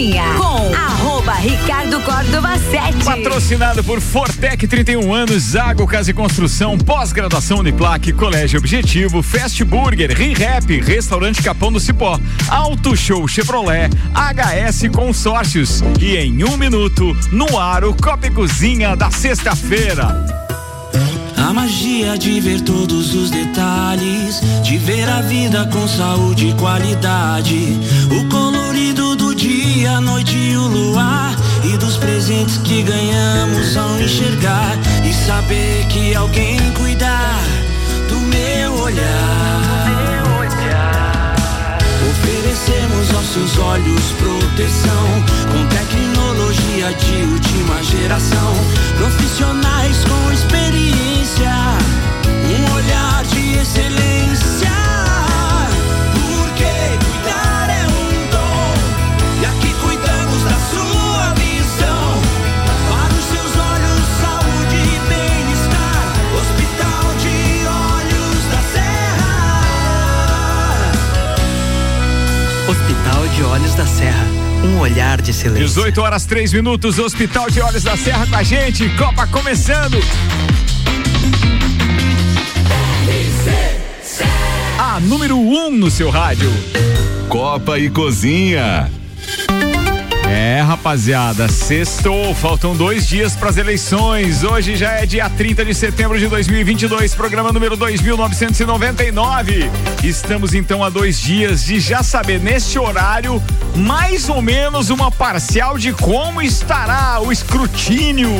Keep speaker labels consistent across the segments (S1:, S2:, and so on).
S1: Cozinha com arroba Ricardo Córdova 7.
S2: Patrocinado por Fortec 31 anos, Zago Casa e Construção, pós-graduação Uniplaque, Colégio Objetivo, Fast Burger, ReHap, Restaurante Capão do Cipó, Auto Show Chevrolet, HS Consórcios e em um minuto, no ar o Copa Cozinha da sexta-feira.
S3: A magia de ver todos os detalhes, de ver a vida com saúde e qualidade. O do dia, a noite e o luar. E dos presentes que ganhamos ao enxergar. E saber que alguém cuidar do meu olhar. Oferecemos aos seus olhos proteção com tecnologia de última geração. Profissionais com experiência, um olhar de excelência. De Olhos da Serra.
S4: Um olhar de silêncio.
S2: 18 horas 3 minutos, Hospital de Olhos da Serra com a gente, Copa começando. A número 1 um no seu rádio.
S5: Copa e Cozinha.
S2: É, rapaziada, sextou, faltam dois dias para as eleições. Hoje já é dia 30 de setembro de 2022, programa número 2999. Estamos então a dois dias de já saber neste horário mais ou menos uma parcial de como estará o escrutínio.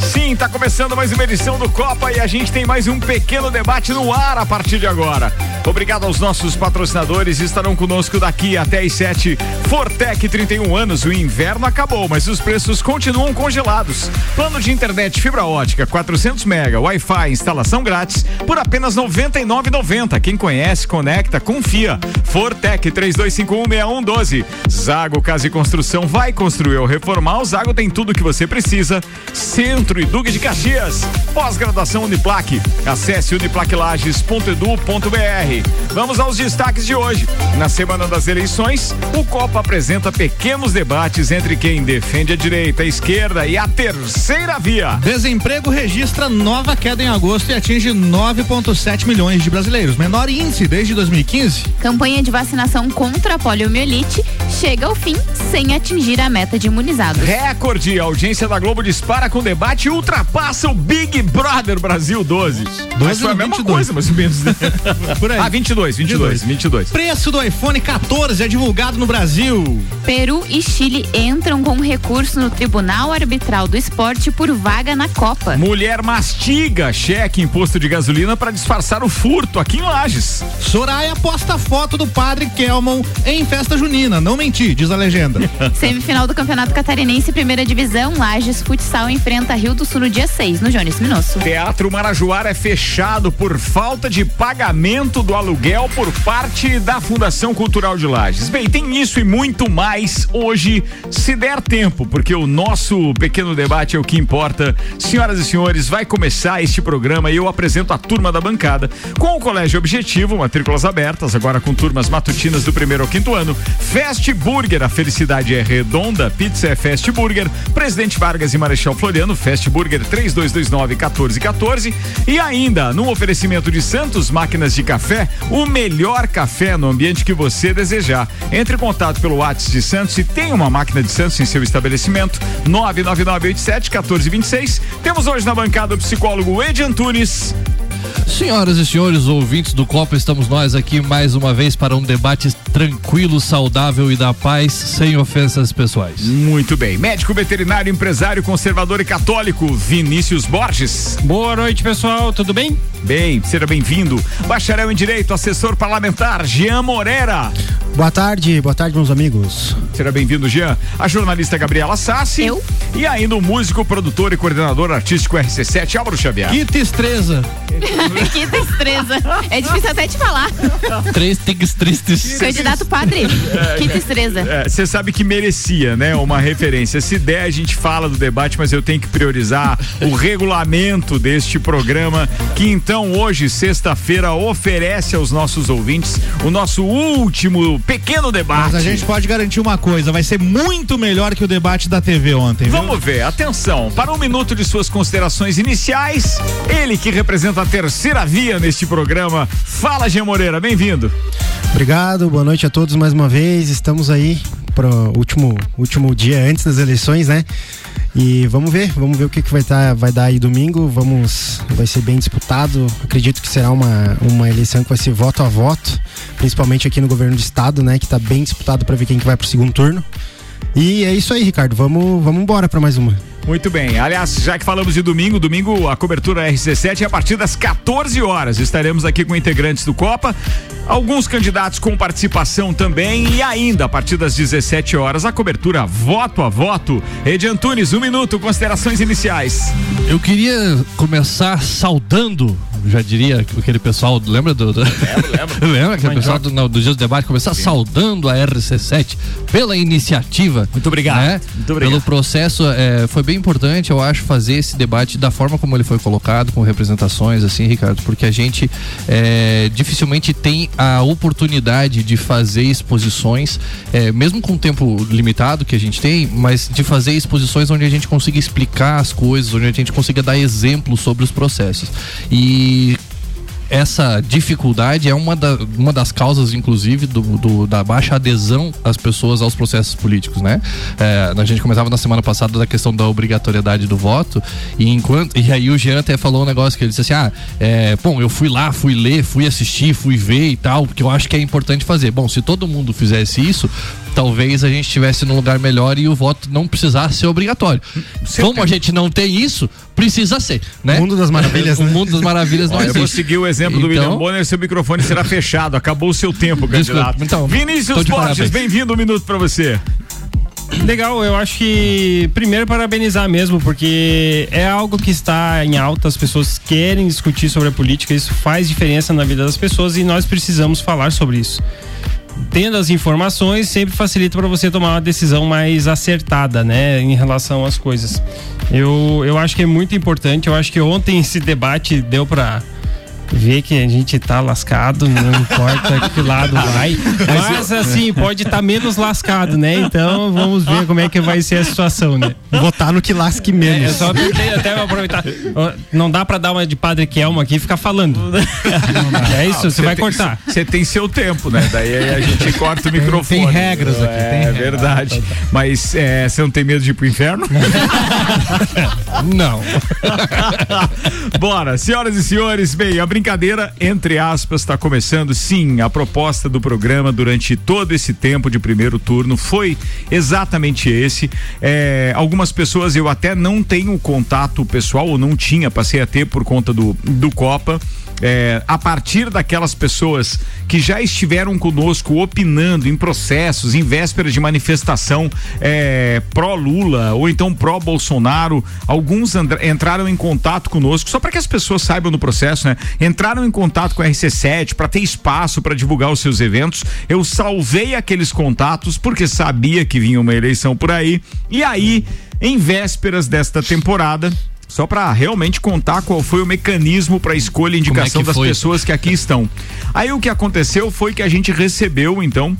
S2: Sim, tá começando mais uma edição do Copa e a gente tem mais um pequeno debate no ar a partir de agora. Obrigado aos nossos patrocinadores, estarão conosco daqui até às 7. Fortec 31 anos, o inverno acabou, mas os preços continuam congelados. Plano de internet fibra ótica 400 mega, Wi-Fi, instalação grátis por apenas 99,90. Quem conhece, conecta, confia. Fortec 32516112. Zago Casa e Construção vai construir ou reformar. O Zago tem tudo que você precisa. Centro e Duque de Caxias. Pós-graduação Uniplaque. Acesse uniplaquelages.edu.br. Vamos aos destaques de hoje. Na semana das eleições, o Copa apresenta pequenos debates entre quem defende a direita, a esquerda e a terceira via.
S6: Desemprego registra nova queda em agosto e atinge 9,7 milhões de brasileiros, menor índice desde 2015.
S7: Campanha de vacinação contra a poliomielite chega ao fim sem atingir a meta de imunizados.
S2: Recorde, a audiência da Globo dispara com debate e ultrapassa o Big Brother Brasil 12. Mas foi a mesma
S6: 22.
S2: coisa, mais ou menos. né?
S6: Por aí.
S2: Ah, 22, 22, 22.
S6: Preço do iPhone 14 é divulgado no Brasil.
S7: Peru e Chile entram com recurso no Tribunal Arbitral do Esporte por vaga na Copa.
S2: Mulher mastiga cheque imposto de gasolina para disfarçar o furto aqui em Lages.
S6: Soraya posta foto do padre Kelmon em festa junina. Não menti, diz a legenda.
S7: Semifinal do Campeonato Catarinense, primeira divisão, Lages Futsal enfrenta Rio do Sul no dia 6, no Jones Minosso.
S2: Teatro Marajoara é fechado por falta de pagamento do aluguel por parte da Fundação Cultural de Lages. Bem, tem isso e muito mais hoje, se der tempo, porque o nosso pequeno debate é o que importa. Senhoras e senhores, vai começar este programa e eu apresento a turma da bancada com o Colégio Objetivo, matrículas abertas, agora com turmas matutinas do primeiro ao quinto ano. Fast Burger, a felicidade é redonda, pizza é Fast Burger, Presidente Vargas e Marechal Floriano, Fast Burger 3229 1414 e ainda no oferecimento de Santos Máquinas de Café, o melhor café no ambiente que você desejar. Entre em contato pelo WhatsApp de Santos e tem uma máquina de Santos em seu estabelecimento 99987 1426. Temos hoje na bancada o psicólogo Ed Antunes.
S8: Senhoras e senhores ouvintes do Copa, estamos nós aqui mais uma vez para um debate tranquilo, saudável e da paz, sem ofensas pessoais.
S2: Muito bem. Médico veterinário, empresário, conservador e católico, Vinícius Borges.
S9: Boa noite, pessoal. Tudo bem?
S2: Bem, seja bem-vindo. Bacharel em Direito, assessor parlamentar, Jean Morera.
S10: Boa tarde, boa tarde, meus amigos.
S2: Seja bem-vindo, Jean. A jornalista Gabriela Sassi.
S7: Eu.
S2: E ainda o músico, produtor e coordenador artístico RC7, Álvaro Xavier.
S6: Que tristeza.
S7: que destreza. É difícil até te falar.
S8: Três tigres tristes.
S7: Candidato padre. Que destreza.
S2: Você sabe que merecia, né? Uma referência. Se der, a gente fala do debate, mas eu tenho que priorizar o regulamento deste programa, que então hoje, sexta-feira, oferece aos nossos ouvintes o nosso último pequeno debate.
S6: Mas a gente pode garantir uma coisa, vai ser muito melhor que o debate da TV ontem.
S2: Vamos viu? ver, atenção, para um minuto de suas considerações iniciais, ele que representa a terceira via neste programa. Fala, Gê Moreira, bem-vindo.
S10: Obrigado, boa noite a todos mais uma vez. Estamos aí para o último, último dia antes das eleições, né? E vamos ver, vamos ver o que, que vai, tá, vai dar aí domingo. Vamos, vai ser bem disputado. Acredito que será uma, uma eleição que vai ser voto a voto, principalmente aqui no governo do estado, né? Que está bem disputado para ver quem que vai para o segundo turno. E é isso aí, Ricardo. Vamos, vamos embora para mais uma.
S2: Muito bem. Aliás, já que falamos de domingo, domingo a cobertura RC7 é a partir das 14 horas. Estaremos aqui com integrantes do Copa, alguns candidatos com participação também e ainda a partir das 17 horas a cobertura voto a voto. Edi Antunes, um minuto, considerações iniciais.
S8: Eu queria começar saudando já diria aquele pessoal, lembra do. do... Lembro, lembro. lembra aquele pessoal do, no, do Dias do Debate começar Sim. saudando a RC7 pela iniciativa.
S2: Muito obrigado.
S8: Né?
S2: Muito obrigado.
S8: Pelo processo, é, foi bem importante, eu acho, fazer esse debate da forma como ele foi colocado, com representações, assim, Ricardo, porque a gente é, dificilmente tem a oportunidade de fazer exposições, é, mesmo com o tempo limitado que a gente tem, mas de fazer exposições onde a gente consiga explicar as coisas, onde a gente consiga dar exemplos sobre os processos. E essa dificuldade é uma, da, uma das causas, inclusive, do, do, da baixa adesão das pessoas aos processos políticos, né? É, a gente começava na semana passada da questão da obrigatoriedade do voto e enquanto e aí o Jean até falou um negócio que ele disse assim, ah, é, bom, eu fui lá, fui ler, fui assistir, fui ver e tal, porque eu acho que é importante fazer. Bom, se todo mundo fizesse isso, talvez a gente estivesse num lugar melhor e o voto não precisasse ser obrigatório. Como a gente não tem isso, precisa ser, né?
S10: O mundo das maravilhas.
S8: o né? mundo das maravilhas não
S2: Olha,
S8: existe.
S2: Eu vou seguir o exemplo do então... William Bonner, seu microfone será fechado. Acabou o seu tempo, candidato.
S8: Então,
S2: Vinícius Borges, bem-vindo, um minuto para você.
S9: Legal, eu acho que primeiro parabenizar mesmo, porque é algo que está em alta, as pessoas querem discutir sobre a política, isso faz diferença na vida das pessoas e nós precisamos falar sobre isso tendo as informações sempre facilita para você tomar uma decisão mais acertada, né, em relação às coisas. Eu, eu acho que é muito importante. Eu acho que ontem esse debate deu para ver que a gente tá lascado, não importa que lado vai. Mas assim, pode estar tá menos lascado, né? Então vamos ver como é que vai ser a situação, né?
S10: Votar no que lasque menos.
S9: É, só até aproveitar. Não dá pra dar uma de Padre Kelmo aqui e ficar falando. É isso, você vai cortar.
S2: Você tem seu tempo, né? Daí a gente corta o microfone.
S6: Tem regras aqui,
S2: é,
S6: tem
S2: É verdade. Mas é, você não tem medo de ir pro inferno?
S8: não.
S2: Bora, senhoras e senhores, bem, a brincadeira, entre aspas, está começando. Sim, a proposta do programa durante todo esse tempo de primeiro turno foi exatamente esse. É, algumas pessoas eu até não tenho contato pessoal, ou não tinha, passei a ter por conta do, do Copa é, a partir daquelas pessoas que já estiveram conosco opinando em processos, em vésperas de manifestação é, pró-Lula ou então pró-Bolsonaro, alguns entraram em contato conosco, só para que as pessoas saibam do processo, né? Entraram em contato com a RC7 para ter espaço para divulgar os seus eventos. Eu salvei aqueles contatos porque sabia que vinha uma eleição por aí. E aí, em vésperas desta temporada, só para realmente contar qual foi o mecanismo para escolha e indicação é das foi? pessoas que aqui estão. Aí o que aconteceu foi que a gente recebeu então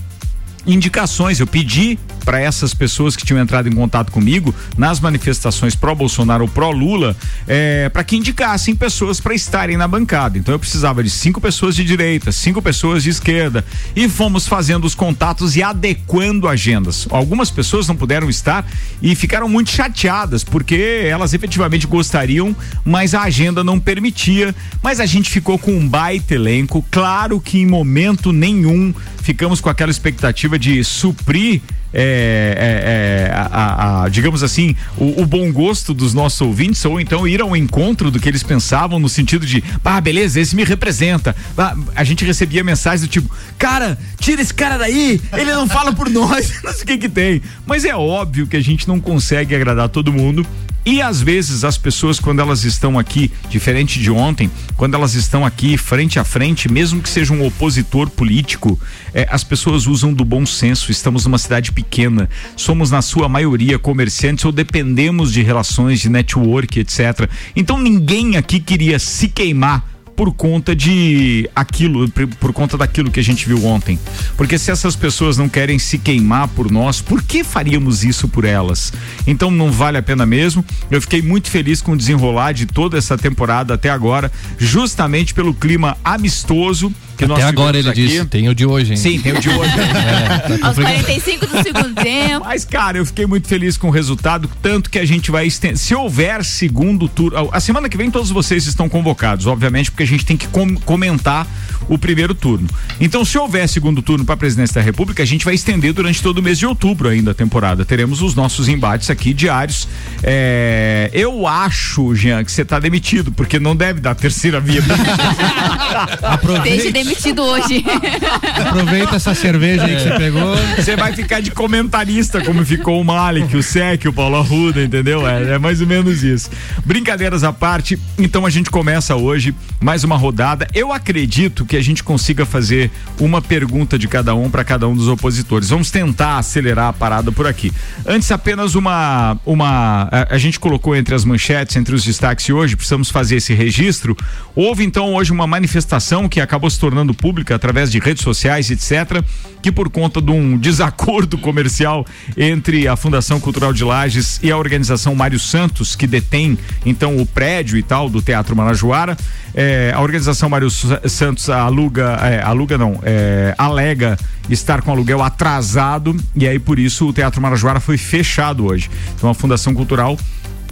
S2: indicações. Eu pedi para essas pessoas que tinham entrado em contato comigo nas manifestações pró-Bolsonaro ou pró-Lula, é, para que indicassem pessoas para estarem na bancada. Então eu precisava de cinco pessoas de direita, cinco pessoas de esquerda e fomos fazendo os contatos e adequando agendas. Algumas pessoas não puderam estar e ficaram muito chateadas porque elas efetivamente gostariam, mas a agenda não permitia. Mas a gente ficou com um baita elenco. Claro que em momento nenhum ficamos com aquela expectativa de suprir é, é, é, a, a, digamos assim, o, o, bom gosto dos nossos ouvintes, ou então ir ao encontro do que eles pensavam, no sentido de, ah, beleza, esse me representa. Ah, a gente recebia mensagens do tipo, cara, tira esse cara daí, ele não fala por nós, não sei o que que tem. Mas é óbvio que a gente não consegue agradar todo mundo e às vezes as pessoas, quando elas estão aqui, diferente de ontem, quando elas estão aqui frente a frente, mesmo que seja um opositor político, é, as pessoas usam do bom senso. Estamos numa cidade pequena, somos na sua maioria comerciantes ou dependemos de relações de network, etc. Então ninguém aqui queria se queimar por conta de aquilo, por, conta daquilo que a gente viu ontem. Porque se essas pessoas não querem se queimar por nós, por que faríamos isso por elas? Então não vale a pena mesmo. Eu fiquei muito feliz com o desenrolar de toda essa temporada até agora, justamente pelo clima amistoso
S8: Até
S2: nós
S8: agora ele
S2: aqui.
S8: disse, tem o de hoje, hein?
S2: Sim, tem o de hoje.
S8: É, tá
S7: Aos
S8: complicado.
S7: 45 do segundo tempo.
S2: Mas, cara, eu fiquei muito feliz com o resultado, tanto que a gente vai estender. Se houver segundo turno. A semana que vem todos vocês estão convocados, obviamente, porque a gente tem que com- comentar o primeiro turno. Então, se houver segundo turno para a presidência da República, a gente vai estender durante todo o mês de outubro ainda a temporada. Teremos os nossos embates aqui diários. É, Eu acho, Jean, que você tá demitido, porque não deve dar terceira via.
S7: Deixe demitido hoje.
S6: Aproveita essa cerveja aí que você pegou.
S2: Você vai ficar de comentarista, como ficou o Malik, o Sec, o Paulo Arruda, entendeu? É, é mais ou menos isso. Brincadeiras à parte, então a gente começa hoje mais uma rodada. Eu acredito que a gente consiga fazer uma pergunta de cada um para cada um dos opositores. Vamos tentar acelerar a parada por aqui. Antes, apenas uma. uma a, a gente colocou entre as manchetes, entre os destaques de hoje, precisamos fazer esse registro. Houve então hoje uma manifestação que acabou se tornando pública através de redes sociais, etc., que por conta de um desacordo comercial entre a Fundação Cultural de Lages e a organização Mário Santos, que detém então o prédio e tal do Teatro Marajoara, eh, a organização Mário Sa- Santos aluga, eh, aluga não, eh, alega estar com aluguel atrasado e aí por isso o Teatro Marajoara foi fechado hoje. Então a Fundação Cultural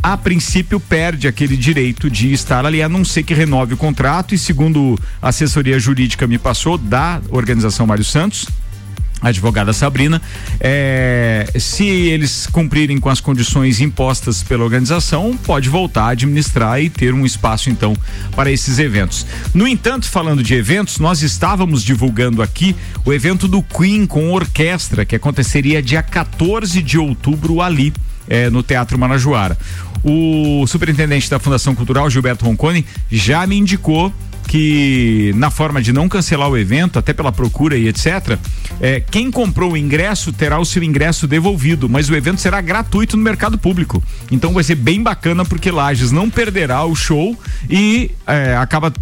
S2: a princípio perde aquele direito de estar ali, a não ser que renove o contrato. E segundo a assessoria jurídica me passou da organização Mário Santos, a advogada Sabrina, é, se eles cumprirem com as condições impostas pela organização, pode voltar a administrar e ter um espaço então para esses eventos. No entanto, falando de eventos, nós estávamos divulgando aqui o evento do Queen com orquestra que aconteceria dia 14 de outubro ali é, no Teatro Manajoara. O superintendente da Fundação Cultural, Gilberto Roncone, já me indicou que na forma de não cancelar o evento, até pela procura e etc., é, quem comprou o ingresso terá o seu ingresso devolvido, mas o evento será gratuito no mercado público. Então vai ser bem bacana porque Lages não perderá o show e é, acaba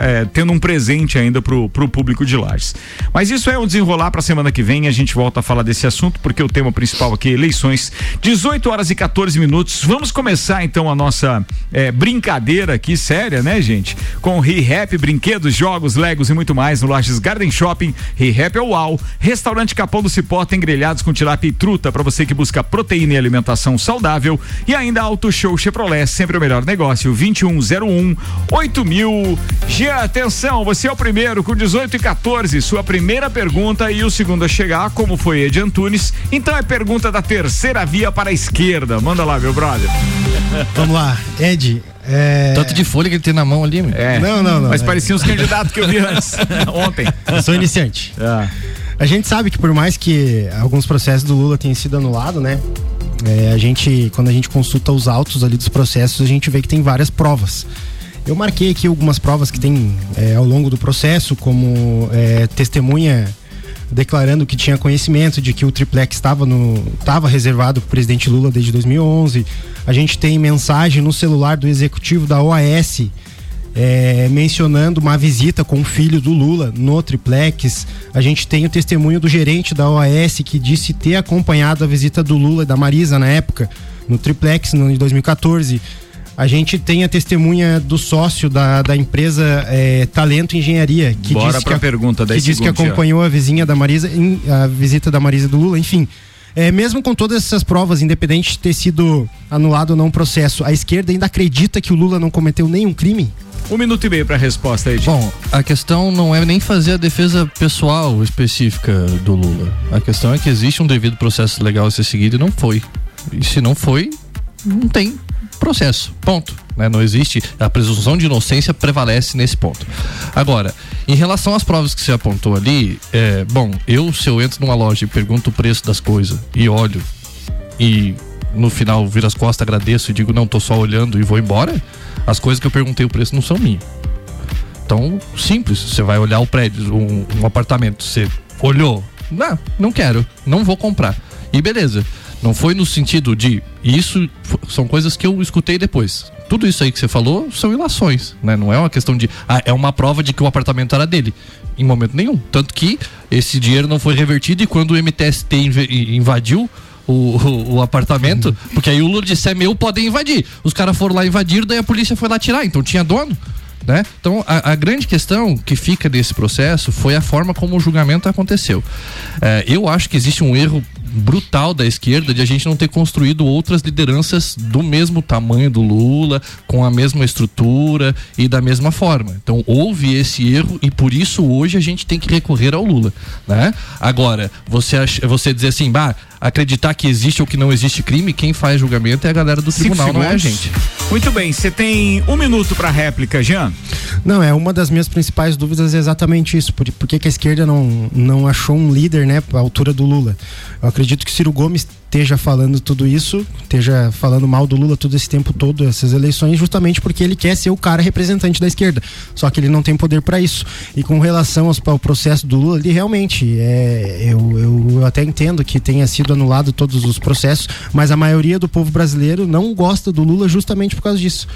S2: é, tendo um presente ainda pro, pro público de Lages. Mas isso é um desenrolar pra semana que vem, a gente volta a falar desse assunto, porque o tema principal aqui é eleições. 18 horas e 14 minutos. Vamos começar então a nossa é, brincadeira aqui, séria, né, gente? Com ReHap, brinquedos, jogos, legos e muito mais no Lages Garden Shopping. ReHap é o UAU. Restaurante Capão do Cipó tem grelhados com tilápia e truta para você que busca proteína e alimentação saudável. E ainda Auto Show Chevrolet, sempre o melhor negócio. 2101 8000. Jean, atenção, você é o primeiro com 18 e 14. Sua primeira pergunta e o segundo a chegar, como foi Ed Antunes. Então é pergunta da terceira via para a esquerda. Manda lá, meu brother.
S10: Vamos lá, Ed. É...
S8: Tanto de folha que ele tem na mão ali, meu.
S2: É.
S10: Não, não, não.
S2: Mas
S10: é-
S2: pareciam os candidatos que eu vi antes, ontem.
S10: Eu sou iniciante.
S2: Ah.
S10: A gente sabe que por mais que alguns processos do Lula tenham sido anulados, né? é, a gente, quando a gente consulta os autos ali dos processos, a gente vê que tem várias provas. Eu marquei aqui algumas provas que tem é, ao longo do processo, como é, testemunha declarando que tinha conhecimento de que o triplex estava no estava reservado para o presidente Lula desde 2011. A gente tem mensagem no celular do executivo da OAS é, mencionando uma visita com o filho do Lula no triplex. A gente tem o testemunho do gerente da OAS que disse ter acompanhado a visita do Lula e da Marisa na época no triplex no, em 2014. A gente tem a testemunha do sócio da, da empresa é, Talento Engenharia que
S2: Bora
S10: disse que, a-
S2: pergunta,
S10: que
S2: 10
S10: disse que
S2: já.
S10: acompanhou a vizinha da Marisa, em- a visita da Marisa e do Lula, enfim. É, mesmo com todas essas provas, independente de ter sido anulado ou não o processo, a esquerda ainda acredita que o Lula não cometeu nenhum crime?
S2: Um minuto e meio para a resposta aí,
S8: Bom, a questão não é nem fazer a defesa pessoal específica do Lula. A questão é que existe um devido processo legal a ser seguido e não foi. E se não foi, não tem processo. Ponto. Né? Não existe. A presunção de inocência prevalece nesse ponto. Agora, em relação às provas que você apontou ali, é, bom, eu, se eu entro numa loja e pergunto o preço das coisas e olho e no final viro as costas, agradeço e digo, não, tô só olhando e vou embora, as coisas que eu perguntei o preço não são minhas. Então, simples, você vai olhar o prédio, um, um apartamento, você olhou, não, não quero, não vou comprar. E beleza. Não foi no sentido de isso são coisas que eu escutei depois. tudo isso aí que você falou são ilações, né? Não é uma questão de. Ah, é uma prova de que o apartamento era dele. Em momento nenhum. Tanto que esse dinheiro não foi revertido e quando o MTST invadiu. O, o, o, apartamento, porque aí o Lula disse: é meu, podem invadir. Os caras foram lá invadir, daí a polícia foi lá tirar, então tinha dono. Né? Então, a, a, grande questão que fica desse processo foi a forma como o julgamento aconteceu. É, eu acho que existe um erro brutal da esquerda de a gente não ter construído outras lideranças do mesmo tamanho do Lula, com a mesma estrutura e da mesma forma. Então houve esse erro e por isso hoje a gente tem que recorrer ao Lula, né? Agora, você você dizer assim, bah, acreditar que existe ou que não existe crime, quem faz julgamento é a galera do tribunal, não é a gente.
S2: Muito bem, você tem um minuto para réplica, Jean.
S10: Não, é uma das minhas principais dúvidas é exatamente isso. Por, por que, que a esquerda não, não achou um líder, né, à altura do Lula? Eu acredito que Ciro Gomes esteja falando tudo isso, esteja falando mal do Lula todo esse tempo todo, essas eleições, justamente porque ele quer ser o cara representante da esquerda. Só que ele não tem poder para isso. E com relação ao processo do Lula, ele realmente é, eu, eu, eu até entendo que tenha sido anulado todos os processos, mas a maioria do povo brasileiro não gosta do Lula justamente por causa disso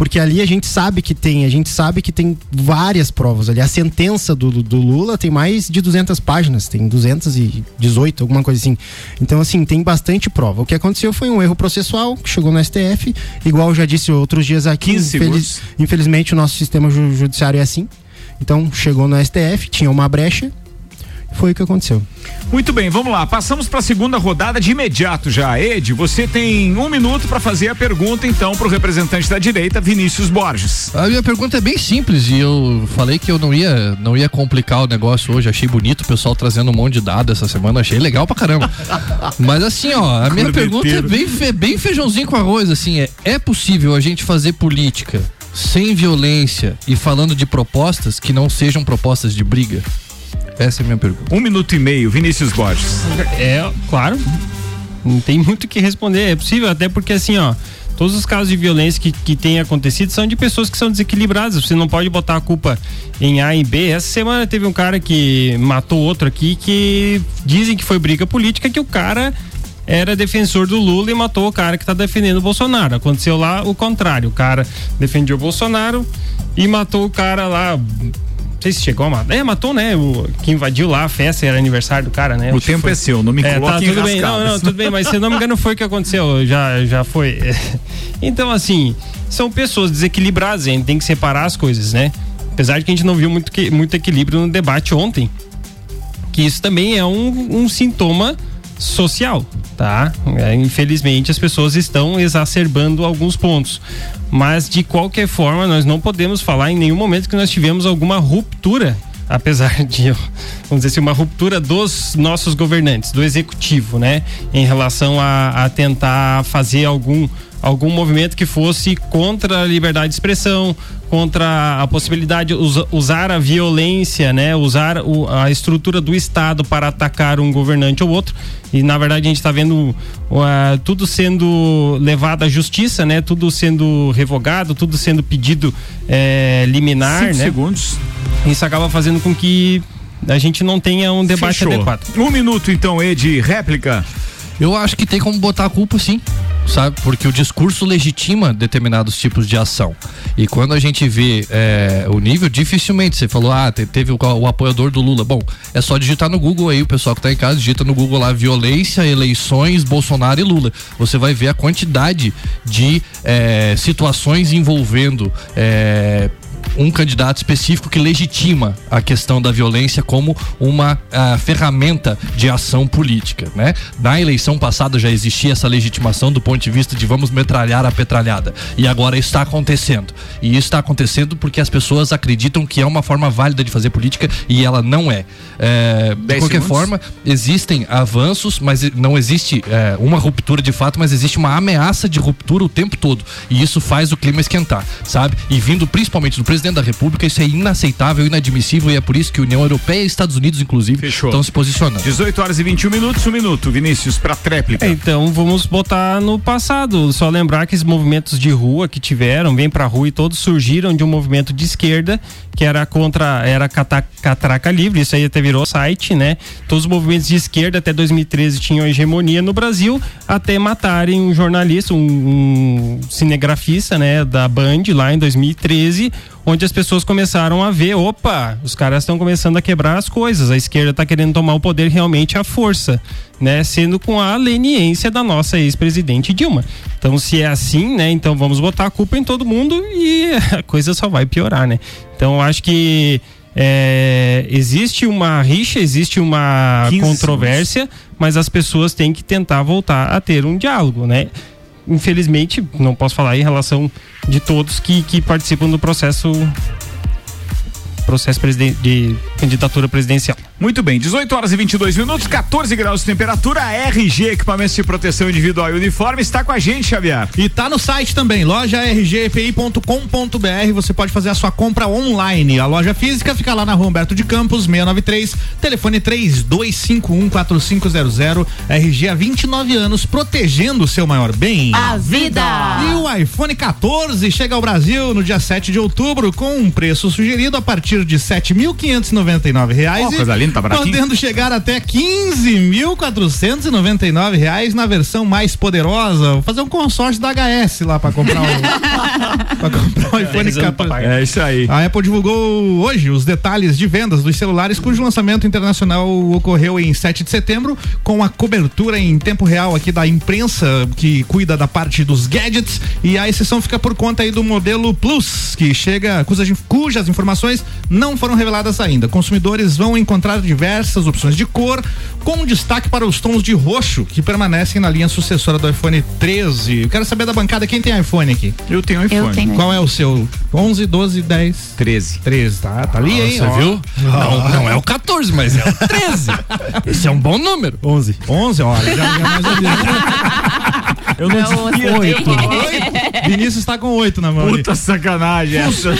S10: porque ali a gente sabe que tem, a gente sabe que tem várias provas ali. A sentença do, do Lula tem mais de 200 páginas, tem 218, alguma coisa assim. Então, assim, tem bastante prova. O que aconteceu foi um erro processual que chegou no STF, igual eu já disse outros dias aqui. Infeliz, infelizmente, o nosso sistema judiciário é assim. Então, chegou no STF, tinha uma brecha, foi o que aconteceu.
S2: Muito bem, vamos lá. Passamos para a segunda rodada de imediato já. Ed, você tem um minuto para fazer a pergunta, então, para o representante da direita, Vinícius Borges.
S8: A minha pergunta é bem simples e eu falei que eu não ia, não ia complicar o negócio hoje. Achei bonito o pessoal trazendo um monte de dados essa semana. Achei legal pra caramba. Mas assim, ó, a minha pergunta é bem, fe, bem feijãozinho com arroz. Assim, é, é possível a gente fazer política sem violência e falando de propostas que não sejam propostas de briga? Essa é a minha pergunta.
S2: Um minuto e meio, Vinícius Borges.
S9: É, claro. Não tem muito o que responder. É possível, até porque assim, ó. Todos os casos de violência que, que têm acontecido são de pessoas que são desequilibradas. Você não pode botar a culpa em A e B. Essa semana teve um cara que matou outro aqui que dizem que foi briga política, que o cara era defensor do Lula e matou o cara que está defendendo o Bolsonaro. Aconteceu lá o contrário. O cara defendeu o Bolsonaro e matou o cara lá sei se chegou a matar. É, matou, né? O que invadiu lá a festa, era aniversário do cara, né?
S2: O tempo foi... é seu, não me é,
S9: tá, tudo bem. Não, não, tudo bem, mas se não me engano foi o que aconteceu, já, já foi. Então, assim, são pessoas desequilibradas, a gente tem que separar as coisas, né? Apesar de que a gente não viu muito, muito equilíbrio no debate ontem, que isso também é um, um sintoma social, tá? É, infelizmente as pessoas estão exacerbando alguns pontos. Mas de qualquer forma, nós não podemos falar em nenhum momento que nós tivemos alguma ruptura apesar de, vamos dizer assim, uma ruptura dos nossos governantes, do executivo, né? Em relação a, a tentar fazer algum algum movimento que fosse contra a liberdade de expressão, contra a possibilidade de usar a violência, né? Usar o, a estrutura do Estado para atacar um governante ou outro. E na verdade a gente está vendo uh, tudo sendo levado à justiça, né? Tudo sendo revogado, tudo sendo pedido eh, liminar, Cinco né?
S2: segundos.
S9: Isso acaba fazendo com que a gente não tenha um debate Fechou. adequado.
S2: Um minuto então, Ed, réplica.
S8: Eu acho que tem como botar a culpa sim sabe? Porque o discurso legitima determinados tipos de ação. E quando a gente vê é, o nível, dificilmente você falou, ah, teve o, o, apoiador do Lula. Bom, é só digitar no Google aí, o pessoal que tá em casa, digita no Google lá violência, eleições, Bolsonaro e Lula. Você vai ver a quantidade de é, situações envolvendo é, um candidato específico que legitima a questão da violência como uma uh, ferramenta de ação política, né? Na eleição passada já existia essa legitimação do ponto de vista de vamos metralhar a petralhada e agora está acontecendo. E isso está acontecendo porque as pessoas acreditam que é uma forma válida de fazer política e ela não é. é de qualquer segundos. forma, existem avanços, mas não existe é, uma ruptura de fato, mas existe uma ameaça de ruptura o tempo todo. E isso faz o clima esquentar, sabe? E vindo principalmente do presidente da República, isso é inaceitável, inadmissível e é por isso que a União Europeia e Estados Unidos, inclusive, estão se posicionando.
S2: 18 horas e 21 minutos, um minuto, Vinícius, para tréplica.
S9: É, então vamos botar no passado, só lembrar que esses movimentos de rua que tiveram, vem pra rua e todos surgiram de um movimento de esquerda que era contra, era catraca livre, isso aí até virou site, né? Todos os movimentos de esquerda até 2013 tinham hegemonia no Brasil, até matarem um jornalista, um, um cinegrafista, né, da Band lá em 2013, onde as pessoas começaram a ver, opa, os caras estão começando a quebrar as coisas, a esquerda está querendo tomar o poder realmente à força, né, sendo com a leniência da nossa ex-presidente Dilma. Então, se é assim, né, então vamos botar a culpa em todo mundo e a coisa só vai piorar, né? Então, eu acho que é, existe uma rixa, existe uma
S2: 15
S9: controvérsia, mas as pessoas têm que tentar voltar a ter um diálogo, né? Infelizmente, não posso falar em relação de todos que, que participam do processo processo de candidatura presidencial.
S2: Muito bem, 18 horas e 22 minutos, 14 graus de temperatura. A RG, equipamentos de proteção individual e uniforme, está com a gente, Xavier.
S6: E tá no site também, loja rgfi.com.br. Você pode fazer a sua compra online. A loja física fica lá na Rua Humberto de Campos, 693, telefone 32514500. RG há 29 anos, protegendo o seu maior bem.
S7: A vida.
S6: E o iPhone 14 chega ao Brasil no dia 7 de outubro com um preço sugerido a partir de 7.599 reais.
S2: Ó,
S6: e
S2: coisa linda, tá baratinho.
S6: Podendo chegar até 15.499 reais na versão mais poderosa. Vou fazer um consórcio da HS lá pra comprar o, pra comprar o iPhone
S9: Realizando
S6: 14.
S9: papagaio.
S2: É isso aí.
S6: A Apple divulgou hoje os detalhes de vendas dos celulares cujo lançamento internacional ocorreu em 7 de setembro, com a cobertura em tempo real aqui da imprensa que cuida da parte dos gadgets e a exceção fica por conta aí do modelo Plus, que chega cujas, cujas informações não foram reveladas ainda. Consumidores vão encontrar diversas opções de cor, com destaque para os tons de roxo que permanecem na linha sucessora do iPhone 13. Eu quero saber da bancada quem tem iPhone aqui.
S2: Eu tenho iPhone.
S7: Eu tenho.
S6: Qual é o seu? 11, 12, 10,
S2: 13.
S6: 13, tá? Tá ali, hein?
S8: Você
S6: Ó.
S8: viu? Não, não é o 14, mas é o 13. Esse é um bom número.
S10: 11.
S6: 11, olha, já, já mais
S2: Eu não conseguia.
S6: Oito. Vinícius está com 8 na mão. ali.
S2: Puta sacanagem essa.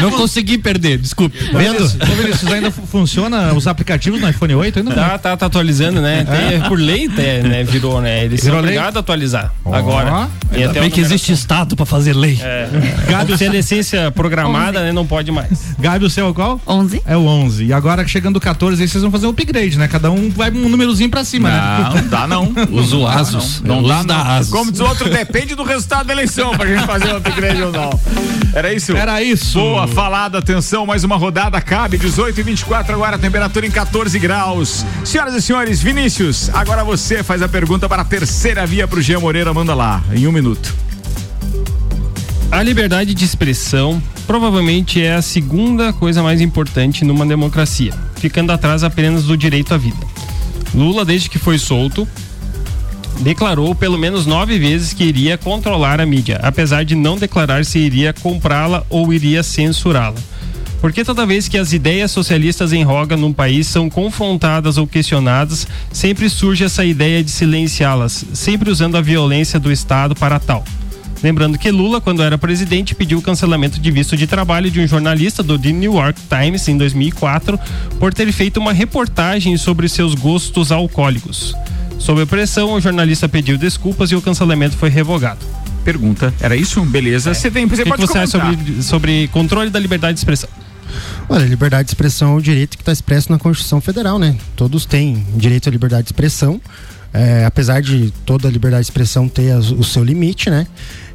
S8: Não consegui perder, desculpe.
S6: Vendo? Ô, Vinícius, ainda fu- funciona os aplicativos no iPhone 8? Ainda não.
S9: Tá, tá, tá atualizando, né? Tem- por lei, né, né, virou, né? Eles
S6: Virou
S9: são obrigados a atualizar
S6: Ó,
S9: agora. Tem
S8: Ainda
S9: até
S8: bem que existe Estado pra fazer lei.
S9: É, obsolescência programada, né? Não pode mais.
S6: Gabi, o seu é qual?
S7: 11.
S6: É o 11. E agora chegando o 14, aí vocês vão fazer um upgrade, né? Cada um vai um númerozinho pra cima, né?
S2: Não, dá não.
S8: Uso Asus.
S2: Não
S8: Uso
S2: dá não. Como diz o outro, depende do resultado da eleição pra gente fazer um upgrade ou não. Era isso?
S6: Era isso.
S2: Boa falada, atenção, mais uma rodada cabe, 18 e 24 agora, temperatura em 14 graus. Senhoras e senhores, Vinícius, agora você faz a pergunta para a terceira via pro Jean Moreira, manda lá, em um minuto.
S9: A liberdade de expressão provavelmente é a segunda coisa mais importante numa democracia, ficando atrás apenas do direito à vida. Lula, desde que foi solto, declarou pelo menos nove vezes que iria controlar a mídia, apesar de não declarar se iria comprá-la ou iria censurá-la. Porque toda vez que as ideias socialistas em roga num país são confrontadas ou questionadas, sempre surge essa ideia de silenciá-las, sempre usando a violência do Estado para tal. Lembrando que Lula, quando era presidente, pediu o cancelamento de visto de trabalho de um jornalista do The New York Times em 2004 por ter feito uma reportagem sobre seus gostos alcoólicos. Sob a pressão, o jornalista pediu desculpas e o cancelamento foi revogado.
S2: Pergunta, era isso? Beleza. Você tem,
S9: O
S2: você
S9: que, que
S2: pode
S9: você acha
S2: comentar.
S9: sobre, sobre controle da liberdade de expressão?
S10: Olha, liberdade de expressão é o direito que está expresso na Constituição Federal, né? Todos têm direito à liberdade de expressão, é, apesar de toda a liberdade de expressão ter as- o seu limite, né?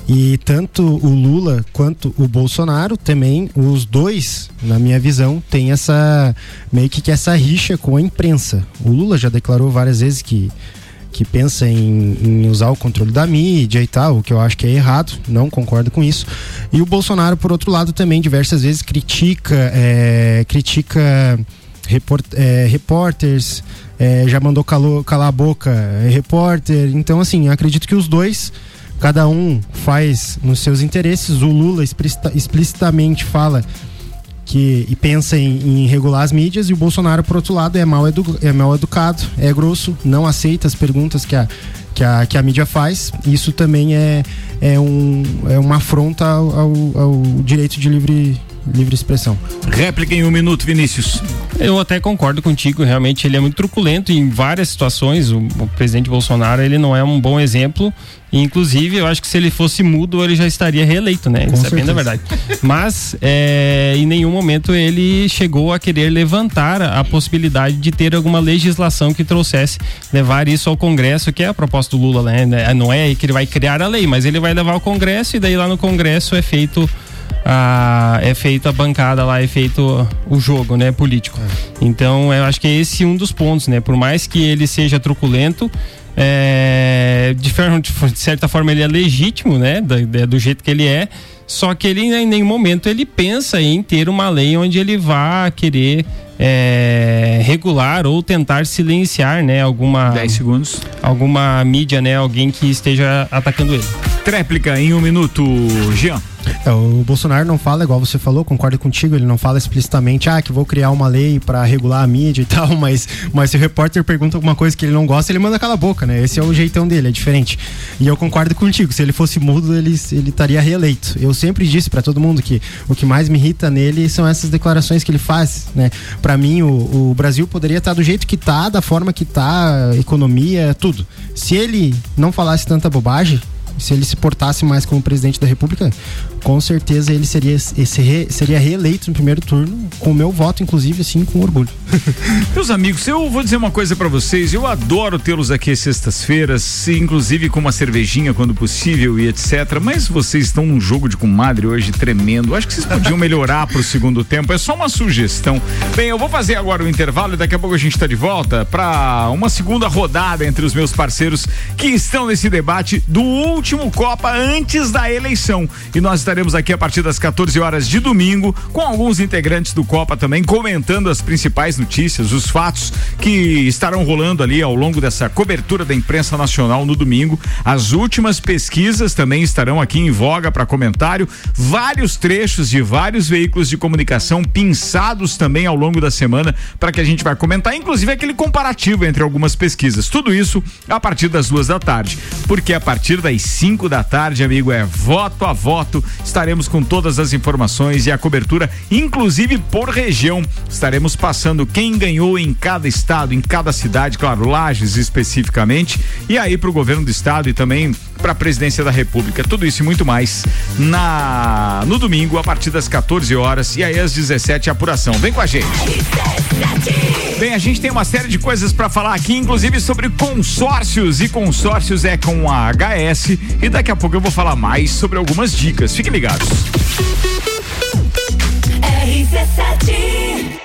S10: E tanto o Lula quanto o Bolsonaro também, os dois, na minha visão, têm essa meio que, que essa rixa com a imprensa. O Lula já declarou várias vezes que que pensa em, em usar o controle da mídia e tal, o que eu acho que é errado, não concordo com isso. E o Bolsonaro, por outro lado, também diversas vezes critica, é, critica report, é, repórteres, é, já mandou calou, calar a boca é, repórter. Então, assim, acredito que os dois, cada um faz nos seus interesses. O Lula explicita- explicitamente fala que e pensa em, em regular as mídias e o Bolsonaro por outro lado é mal, edu, é mal educado, é grosso, não aceita as perguntas que a, que a, que a mídia faz. Isso também é, é, um, é uma afronta ao, ao, ao direito de livre livre expressão.
S2: Réplica em um minuto, Vinícius.
S9: Eu até concordo contigo, realmente ele é muito truculento em várias situações. O, o presidente Bolsonaro ele não é um bom exemplo. E, inclusive, eu acho que se ele fosse mudo, ele já estaria reeleito, né?
S10: Com
S9: Sabendo a verdade. Mas é, em nenhum momento ele chegou a querer levantar a possibilidade de ter alguma legislação que trouxesse, levar isso ao Congresso, que é a proposta do Lula, né? Não é que ele vai criar a lei, mas ele vai levar ao Congresso e daí lá no Congresso é feito a, é feita a bancada lá, é feito o jogo, né, político. Então, eu acho que é esse um dos pontos, né? Por mais que ele seja truculento, é, de, forma- de certa forma ele é legítimo, né? Da- do jeito que ele é. Só que ele em nenhum momento ele pensa em ter uma lei onde ele vá querer é, regular ou tentar silenciar, né? Alguma
S2: 10 segundos.
S9: alguma mídia, né? Alguém que esteja atacando ele.
S2: Tréplica em um minuto, Jean.
S10: É, o Bolsonaro não fala, igual você falou, concordo contigo, ele não fala explicitamente, ah, que vou criar uma lei pra regular a mídia e tal, mas, mas se o repórter pergunta alguma coisa que ele não gosta, ele manda cala a boca, né? Esse é o jeitão dele, é diferente. E eu concordo contigo, se ele fosse mudo, ele ele estaria reeleito. Eu sempre disse pra todo mundo que o que mais me irrita nele são essas declarações que ele faz, né? Pra mim, o, o Brasil poderia estar do jeito que tá, da forma que tá, economia, tudo. Se ele não falasse tanta bobagem, se ele se portasse mais como presidente da República, com certeza ele seria, seria reeleito no primeiro turno, com o meu voto, inclusive, assim, com orgulho.
S2: Meus amigos, eu vou dizer uma coisa pra vocês. Eu adoro tê-los aqui às sextas-feiras, inclusive com uma cervejinha quando possível e etc. Mas vocês estão num jogo de comadre hoje tremendo. Acho que vocês podiam melhorar pro segundo tempo. É só uma sugestão. Bem, eu vou fazer agora o intervalo e daqui a pouco a gente tá de volta pra uma segunda rodada entre os meus parceiros que estão nesse debate do último Copa antes da eleição. E nós estaremos aqui a partir das 14 horas de domingo com alguns integrantes do Copa também comentando as principais notícias, os fatos que estarão rolando ali ao longo dessa cobertura da imprensa nacional no domingo. As últimas pesquisas também estarão aqui em voga para comentário. Vários trechos de vários veículos de comunicação pinçados também ao longo da semana para que a gente vai comentar, inclusive aquele comparativo entre algumas pesquisas. Tudo isso a partir das duas da tarde, porque a partir das cinco da tarde, amigo, é voto a voto. Estaremos com todas as informações e a cobertura, inclusive por região. Estaremos passando quem ganhou em cada estado, em cada cidade, claro, Lages especificamente, e aí para o governo do estado e também para a presidência da República. Tudo isso e muito mais na no domingo a partir das 14 horas e aí às 17 a apuração. Vem com a gente. Bem, a gente tem uma série de coisas para falar aqui, inclusive sobre consórcios e consórcios é com a HS e daqui a pouco eu vou falar mais sobre algumas dicas. Fiquem ligados.
S1: RC7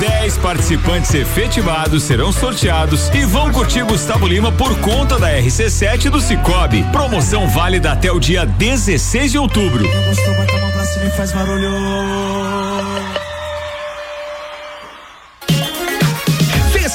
S2: 10 participantes efetivados serão sorteados e vão curtir Gustavo Lima por conta da RC7 do Cicobi. Promoção válida até o dia 16 de outubro.
S3: Gostou, bota.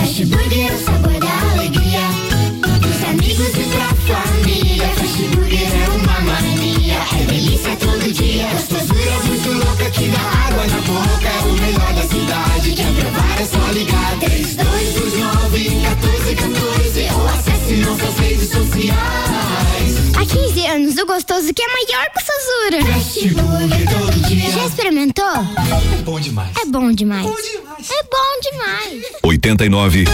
S11: Fast Burger é o sabor da alegria. Dos amigos e da família. Fast Burger é uma mania. É delícia todo dia. Gostosura é muito louca que dá água na boca. É o melhor da cidade. Quer provar é só ligar. 3, 2, 2, 9, 14, 14. Ou acesse nossas redes sociais gostoso que é maior que o Sazura.
S3: Fast Burger todo dia.
S11: Já experimentou?
S3: É bom demais.
S11: É bom demais. É bom demais.
S12: 89.9.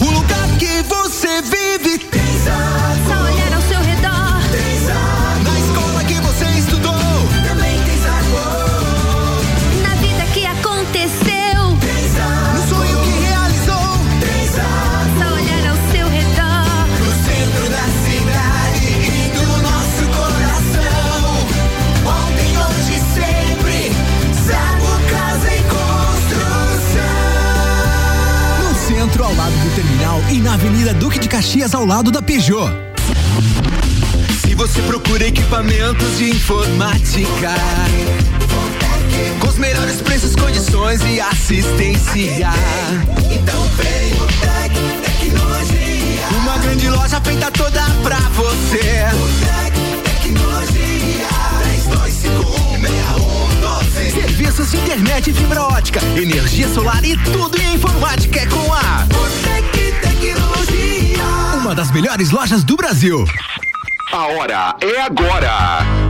S3: O lugar que você vive tem e na Avenida Duque de Caxias, ao lado da Peugeot. Se você procura equipamentos de informática, com os melhores preços, condições e assistência. Então vem o Tec Tecnologia. Uma grande loja feita toda pra você. O Tec Tecnologia. 32516112. Serviços de internet fibra ótica, energia solar e tudo em informática é com a Botec Tecnologia. Uma das melhores lojas do Brasil.
S12: A hora é agora.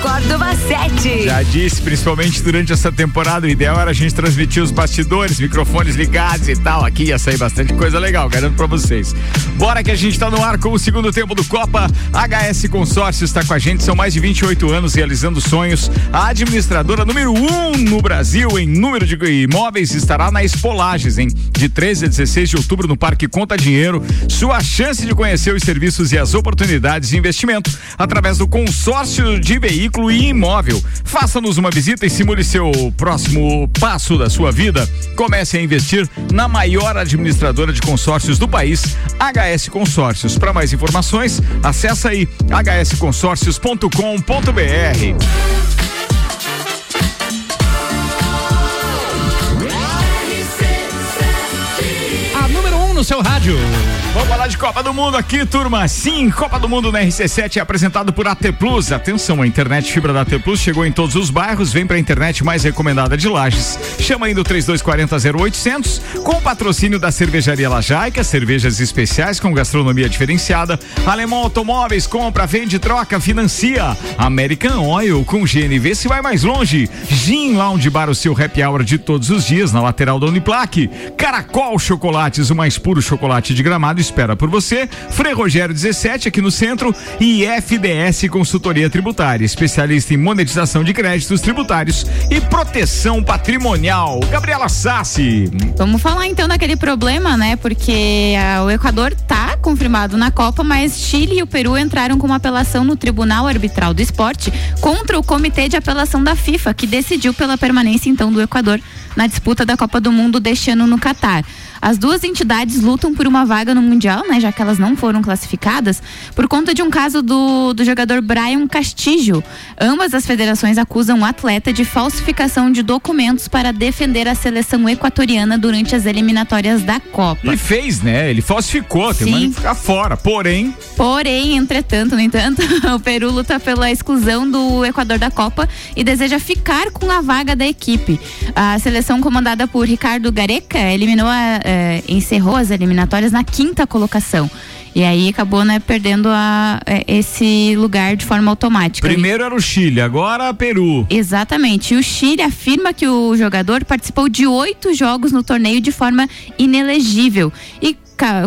S1: Córdova 7.
S2: Já disse, principalmente durante essa temporada, o ideal era a gente transmitir os bastidores, microfones ligados e tal. Aqui ia sair bastante coisa legal, garanto pra vocês. Bora que a gente tá no ar com o segundo tempo do Copa. HS Consórcio está com a gente, são mais de 28 anos realizando sonhos. A administradora número um no Brasil em número de imóveis estará na Espolages, hein? De 13 a 16 de outubro no Parque Conta Dinheiro. Sua chance de conhecer os serviços e as oportunidades de investimento através do consórcio de veículo e imóvel. Faça-nos uma visita e simule seu próximo passo da sua vida. Comece a investir na maior administradora de consórcios do país, HS Consórcios. Para mais informações, acesse aí hsconsórcios.com.br.
S6: no seu rádio.
S2: Vamos falar de Copa do Mundo aqui, turma. Sim, Copa do Mundo na RC7 é apresentado por AT Plus. Atenção, a internet fibra da AT Plus chegou em todos os bairros. Vem pra internet mais recomendada de Lages. Chama aí no 3240 0800 com o patrocínio da Cervejaria Lajaica, cervejas especiais com gastronomia diferenciada. Alemão Automóveis, compra, vende, troca, financia. American Oil com GNV se vai mais longe. Gin Lounge Bar, o seu happy hour de todos os dias na lateral da Uniplaque. Caracol Chocolates, o mais puro chocolate de gramado espera por você. Frei Rogério 17 aqui no centro e FDS Consultoria Tributária, especialista em monetização de créditos tributários e proteção patrimonial. Gabriela Sassi.
S7: Vamos falar então daquele problema, né? Porque ah, o Equador tá confirmado na Copa, mas Chile e o Peru entraram com uma apelação no Tribunal Arbitral do Esporte contra o Comitê de Apelação da FIFA, que decidiu pela permanência então do Equador na disputa da Copa do Mundo deste ano no Catar. As duas entidades lutam por uma vaga no Mundial, né? Já que elas não foram classificadas, por conta de um caso do, do jogador Brian Castillo. Ambas as federações acusam o atleta de falsificação de documentos para defender a seleção equatoriana durante as eliminatórias da Copa.
S2: Ele fez, né? Ele falsificou, tem
S7: Sim.
S2: que ficar fora. Porém,
S7: Porém, entretanto, no entanto, o Peru luta pela exclusão do Equador da Copa e deseja ficar com a vaga da equipe. A seleção comandada por Ricardo Gareca eliminou a, eh, encerrou as eliminatórias na quinta colocação. E aí acabou né, perdendo a, eh, esse lugar de forma automática.
S2: primeiro era o Chile, agora Peru.
S7: Exatamente. E o Chile afirma que o jogador participou de oito jogos no torneio de forma inelegível. E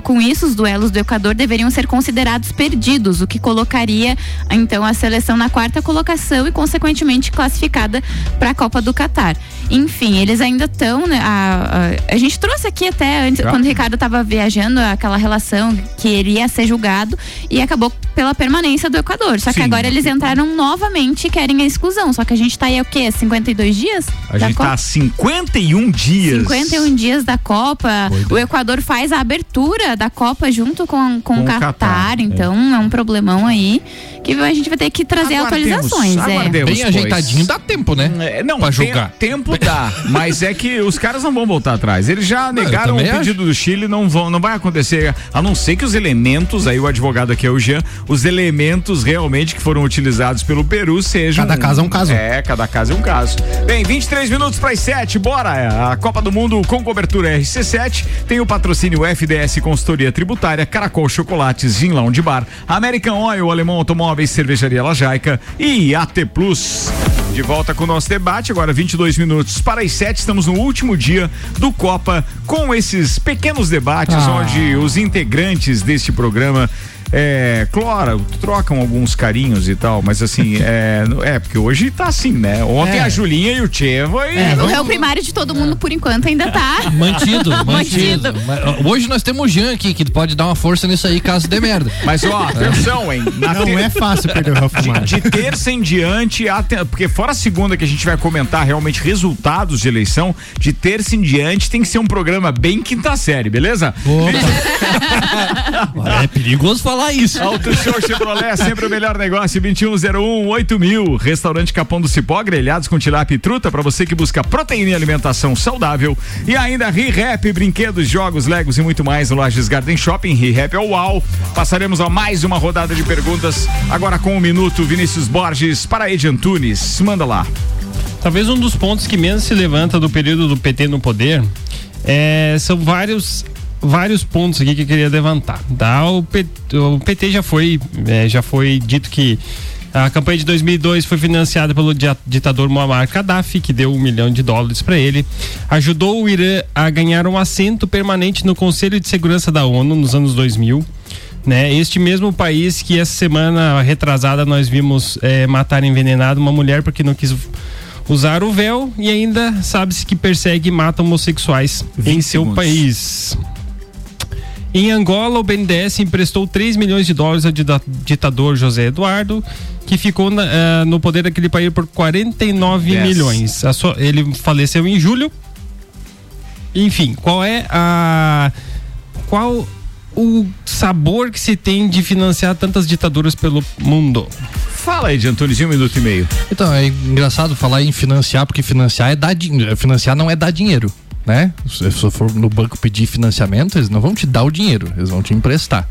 S7: com isso, os duelos do Equador deveriam ser considerados perdidos, o que colocaria então a seleção na quarta colocação e, consequentemente, classificada para a Copa do Catar. Enfim, eles ainda estão. Né, a, a, a gente trouxe aqui até antes,
S13: Já.
S7: quando o Ricardo estava viajando, aquela relação que ele ia ser julgado e acabou pela permanência do Equador. Só que
S2: Sim.
S7: agora eles entraram novamente e querem a exclusão. Só que a gente tá aí o quê? 52 dias?
S2: A gente
S7: Copa?
S2: tá há 51 dias.
S7: 51 dias da Copa. O Equador faz a abertura da Copa junto com, com,
S2: Com
S7: o Catar.
S2: Catar,
S7: Então é. um problemão aí que a gente vai ter que trazer
S2: Aguardemos,
S7: atualizações. é.
S2: aguardemos,
S8: Bem
S2: pois.
S8: ajeitadinho, dá tempo, né?
S2: É, não,
S8: pra
S2: tem-
S8: julgar.
S2: tempo dá, mas é que os caras não vão voltar atrás. Eles já negaram o pedido do Chile, não vão, não vai acontecer, a não ser que os elementos, aí o advogado aqui é o Jean, os elementos realmente que foram utilizados pelo Peru sejam
S10: Cada caso é um caso.
S2: É, cada caso é um caso. Bem, 23 minutos para as 7, bora. A Copa do Mundo com cobertura RC7 tem o patrocínio FDS Consultoria Tributária, Caracol Chocolates, Gin Lounge Bar, American Oil, Alemão Automóveis, Cervejaria Lajaica e AT Plus. De volta com o nosso debate, agora 22 minutos para as 7, estamos no último dia do Copa com esses pequenos debates
S6: Ah.
S2: onde os integrantes deste programa é, claro, trocam alguns carinhos e tal, mas assim, é, é porque hoje tá assim, né? Ontem
S6: É.
S2: a Julinha e o Tcheva e
S7: o réu primário de todo mundo, por enquanto, ainda tá
S8: Mantido, mantido.
S7: Mantido.
S8: Hoje nós temos o Jean aqui, que pode dar uma força nisso aí caso dê merda.
S2: Mas ó, atenção, hein? Na
S10: Não
S2: ter-
S10: é fácil perder o Ralf
S2: de, de terça em diante, até- porque fora a segunda que a gente vai comentar realmente resultados de eleição, de terça em diante tem que ser um programa bem quinta série, beleza?
S8: É perigoso falar isso.
S2: Auto Show Chevrolet, sempre o melhor negócio, 2101 8000. Restaurante Capão do Cipó, grelhados com tilápia e truta para você que busca proteína e alimentação saudável. E ainda ReHap, brinquedos, jogos, legos e muito mais no Lages Garden Shopping. ReHap é o UAU. Passaremos a mais uma rodada de perguntas, agora com um minuto, Vinícius Borges para Edi Antunes. Manda lá.
S9: Talvez um dos pontos que menos se levanta do período do PT no poder é, são vários vários pontos aqui que eu queria levantar. Tá? O, PT, o PT já foi é, já foi dito que a campanha de 2002 foi financiada pelo ditador Muammar Gaddafi, que deu um milhão de dólares para ele. Ajudou o Irã a ganhar um assento permanente no Conselho de Segurança da ONU nos anos 2000 né? Este mesmo país que essa semana retrasada nós vimos eh, matar envenenado uma mulher porque não quis usar o véu e ainda sabe-se que persegue e mata homossexuais em seu
S2: segundos.
S9: país. Em Angola, o BNDES emprestou 3 milhões de dólares ao dita- ditador José Eduardo, que ficou na- eh, no poder daquele país por 49
S2: Dez.
S9: milhões. A sua- ele faleceu em julho. Enfim, qual é a. Qual o sabor que se tem de financiar tantas ditaduras pelo mundo?
S2: Fala aí, de em um minuto e meio.
S8: Então, é engraçado falar em financiar, porque financiar é dar dinheiro. Financiar não é dar dinheiro, né? Se você for no banco pedir financiamento, eles não vão te dar o dinheiro, eles vão te emprestar.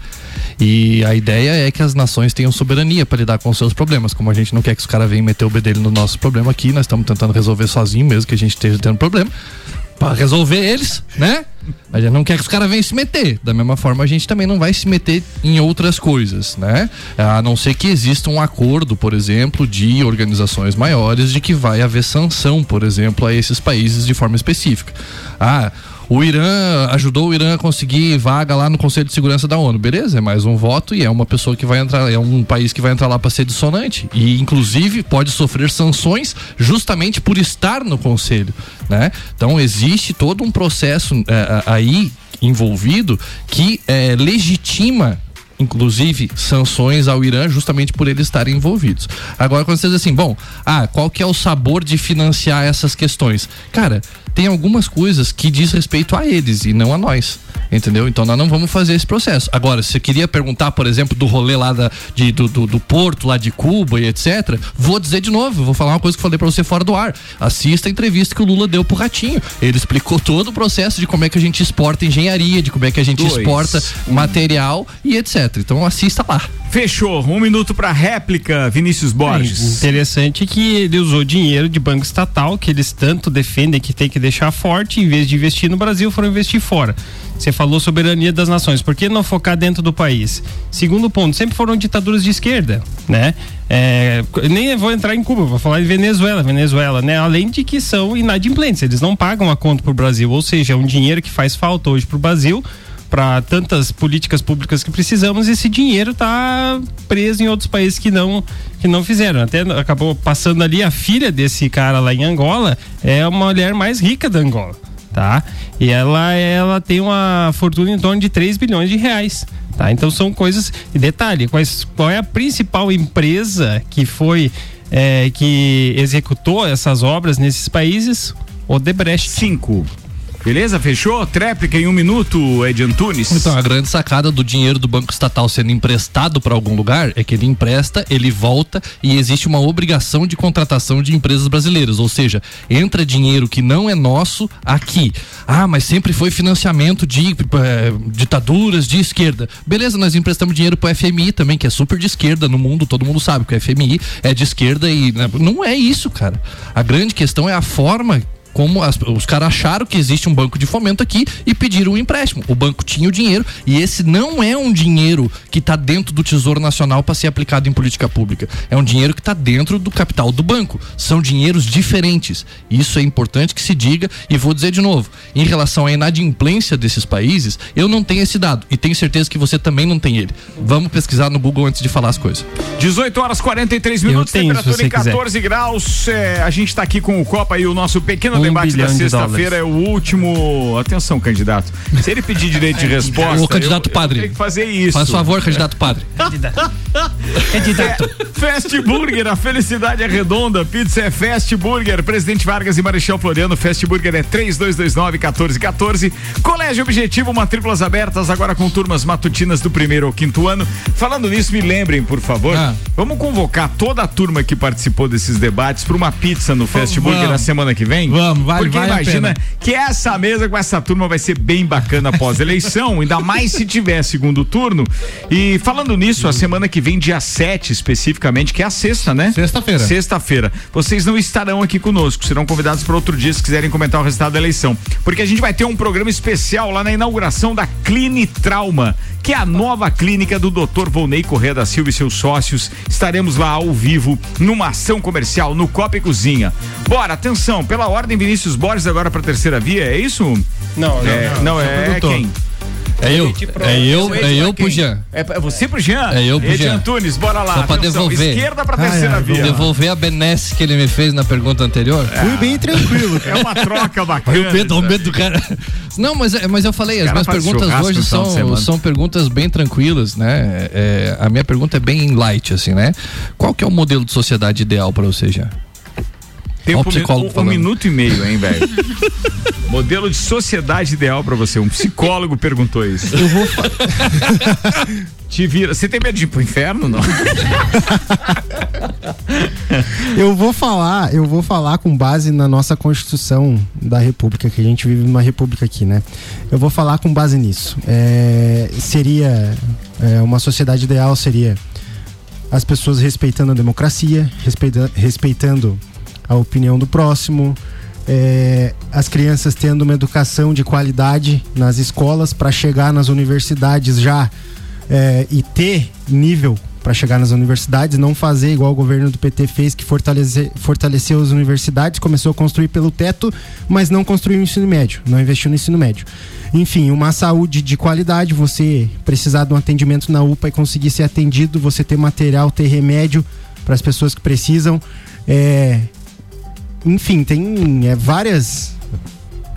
S8: E a ideia é que as nações tenham soberania para lidar com os seus problemas. Como a gente não quer que os caras venham meter o bedelho no nosso problema aqui, nós estamos tentando resolver sozinho, mesmo que a gente esteja tendo problema. Para resolver eles, né? A gente não quer que os caras venham se meter. Da mesma forma, a gente também não vai se meter em outras coisas, né? A não ser que exista um acordo, por exemplo, de organizações maiores de que vai haver sanção, por exemplo, a esses países de forma específica. Ah, o Irã ajudou o Irã a conseguir vaga lá no Conselho de Segurança da ONU. Beleza, é mais um voto e é uma pessoa que vai entrar, é um país que vai entrar lá para ser dissonante e inclusive pode sofrer sanções justamente por estar no conselho, né? Então existe todo um processo é, aí envolvido que é, legitima inclusive sanções ao Irã justamente por eles estarem envolvidos. Agora quando você diz assim, bom, ah, qual que é o sabor de financiar essas questões? Cara, tem algumas coisas que diz respeito a eles e não a nós. Entendeu? Então nós não vamos fazer esse processo. Agora, se você queria perguntar, por exemplo, do rolê lá da, de, do, do, do Porto, lá de Cuba e etc., vou dizer de novo, vou falar uma coisa que eu falei pra você fora do ar. Assista a entrevista que o Lula deu pro Ratinho. Ele explicou todo o processo de como é que a gente exporta engenharia, de como é que a gente
S2: Dois.
S8: exporta material e etc. Então assista lá.
S2: Fechou. Um minuto pra réplica, Vinícius Borges.
S9: Interessante que ele usou dinheiro de banco estatal, que eles tanto defendem que tem que deixar forte, em vez de investir no Brasil, foram investir fora. Você falou soberania das nações, por que não focar dentro do país? Segundo ponto, sempre foram ditaduras de esquerda, né? É, nem vou entrar em Cuba, vou falar em Venezuela, Venezuela, né? Além de que são inadimplentes, eles não pagam a conta pro Brasil, ou seja, é um dinheiro que faz falta hoje pro Brasil para tantas políticas públicas que precisamos, esse dinheiro tá preso em outros países que não que não fizeram. Até acabou passando ali a filha desse cara lá em Angola, é a mulher mais rica da Angola, tá? E ela ela tem uma fortuna em torno de 3 bilhões de reais. Tá? Então são coisas. E detalhe, quais, qual é a principal empresa que foi é, que executou essas obras nesses países? Odebrecht.
S2: Cinco. Beleza? Fechou? Tréplica em um minuto, Ed Antunes.
S8: Então, a grande sacada do dinheiro do Banco Estatal sendo emprestado para algum lugar é que ele empresta, ele volta e existe uma obrigação de contratação de empresas brasileiras. Ou seja, entra dinheiro que não é nosso aqui. Ah, mas sempre foi financiamento de eh, ditaduras de esquerda. Beleza, nós emprestamos dinheiro pro FMI também, que é super de esquerda no mundo, todo mundo sabe que o FMI é de esquerda e né, não é isso, cara. A grande questão é a forma como as- os caras acharam que existe um banco de fomento aqui e pediram um empréstimo. O banco tinha o dinheiro e esse não é um dinheiro que está dentro do Tesouro Nacional para ser aplicado em política pública. É um dinheiro que está dentro do capital do banco. São dinheiros diferentes. Isso é importante que se diga e vou dizer de novo. Em relação à inadimplência desses países, eu não tenho esse dado e tenho certeza que você também não tem ele. Vamos pesquisar no Google antes de falar as coisas.
S2: 18 horas 43 minutos,
S8: tenho,
S2: temperatura em
S8: quiser.
S2: 14 graus. É, a gente tá aqui com o Copa e o nosso pequeno
S9: Um
S2: debate da sexta-feira é o último. Atenção, candidato. Se ele pedir direito de resposta.
S8: Ô, candidato
S2: eu,
S8: padre.
S2: Eu tenho que fazer isso.
S8: Faz favor, candidato padre.
S2: Candidato. Fast Burger, a felicidade é redonda. Pizza é Fast Burger. Presidente Vargas e Marechal Floriano. Fast Burger é 3229-1414. Colégio Objetivo, matrículas abertas agora com turmas matutinas do primeiro ao quinto ano. Falando nisso, me lembrem, por favor.
S8: Ah.
S2: Vamos convocar toda a turma que participou desses debates para uma pizza no Fast. Burger na semana que vem?
S6: Vamos, vale-
S2: Porque
S6: vale a
S2: imagina que essa mesa com essa turma vai ser bem bacana após a eleição, ainda mais se tiver segundo turno. E falando nisso, a semana que vem, dia 7 especificamente, que é a sexta, né?
S6: Sexta-feira.
S2: Sexta-feira. Vocês não estarão aqui conosco, serão convidados para outro dia se quiserem comentar o resultado da eleição. Porque a gente vai ter um programa especial lá na inauguração da Clini Trauma, que é a nova clínica do Dr. Volney Corrêa da Silva e seus sócios. Estaremos lá ao vivo, numa ação comercial no Copa e Cozinha. Bora, atenção, pela ordem, Vinícius Borges agora para terceira via, é isso?
S9: Não,
S2: é,
S9: não,
S2: não,
S9: sou
S2: é
S9: produtor.
S2: quem?
S8: É eu, é eu, é eu pro Jean.
S2: É é você pro Jean?
S8: É eu pro Jean.
S2: Antunes, bora lá.
S8: Só pra
S2: atenção,
S8: devolver.
S2: Esquerda pra terceira via.
S8: Devolver a benesse que ele me fez na pergunta anterior.
S10: Fui bem tranquilo.
S2: É uma troca bacana.
S8: O medo, o medo do cara. Não, mas, é- mas eu falei, as minhas perguntas hoje são, são perguntas bem tranquilas, né? É, a minha pergunta é bem light, assim, né? Qual que é o modelo de sociedade ideal pra você, já?
S2: Tempo,
S8: psicólogo
S2: um, um minuto e meio, hein, velho? Modelo de sociedade ideal pra você. Um psicólogo perguntou isso.
S10: Eu vou.
S2: Te vira. Você tem medo de ir pro inferno, não?
S10: Eu vou falar, eu vou falar com base na nossa Constituição da República, que a gente vive numa república aqui, né? Eu vou falar com base nisso. É, seria é, uma sociedade ideal seria as pessoas respeitando a democracia, respeita- respeitando a opinião do próximo, é, as crianças tendo uma educação de qualidade nas escolas para chegar nas universidades já é, e ter nível para chegar nas universidades, não fazer igual o governo do PT fez, que fortalece, fortaleceu as universidades, começou a construir pelo teto, mas não construiu o ensino médio, não investiu no ensino médio. Enfim, uma saúde de qualidade, você precisar de um atendimento na UPA e conseguir ser atendido, você ter material, ter remédio para as pessoas que precisam. É, enfim, tem é, várias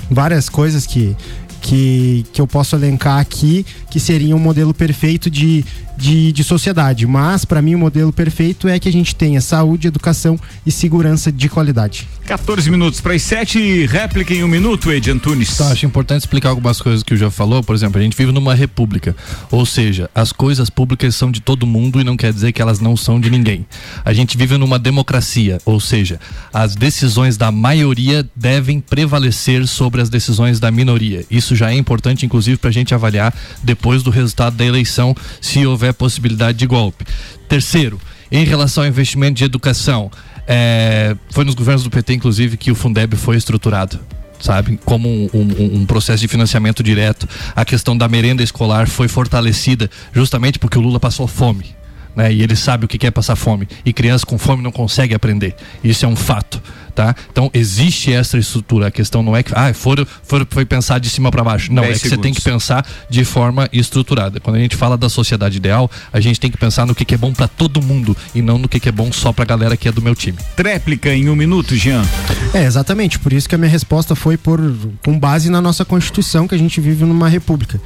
S10: várias coisas que que, que eu posso elencar aqui que seria um modelo perfeito de, de, de sociedade. Mas, para mim, o modelo perfeito é que a gente tenha saúde, educação e segurança de qualidade.
S2: 14 minutos para as 7, réplica em um minuto, Ed Antunes.
S8: Tá, acho importante explicar algumas coisas que o já falou. Por exemplo, a gente vive numa república. Ou seja, as coisas públicas são de todo mundo e não quer dizer que elas não são de ninguém. A gente vive numa democracia. Ou seja, as decisões da maioria devem prevalecer sobre as decisões da minoria. Isso já é importante, inclusive, para a gente avaliar depois do resultado da eleição se houver possibilidade de golpe. Terceiro, em relação ao investimento de educação, é, foi nos governos do PT, inclusive, que o Fundeb foi estruturado sabe? Como um, um, um, processo de financiamento direto. A questão da merenda escolar foi fortalecida justamente porque o Lula passou fome. Né? E ele sabe o que é passar fome. E crianças com fome não conseguem aprender. Isso é um fato tá? Então existe essa estrutura. A questão não é que ah, for, for, foi pensar de cima para baixo. Não, é que segundos. você tem que pensar de forma estruturada. Quando a gente fala da sociedade ideal, a gente tem que pensar no que, que é bom para todo mundo e não no que, que é bom só pra galera que é do meu time.
S2: Tréplica em um minuto, Jean.
S10: É, exatamente. Por isso que a minha resposta foi por com base na nossa Constituição, que a gente vive numa república.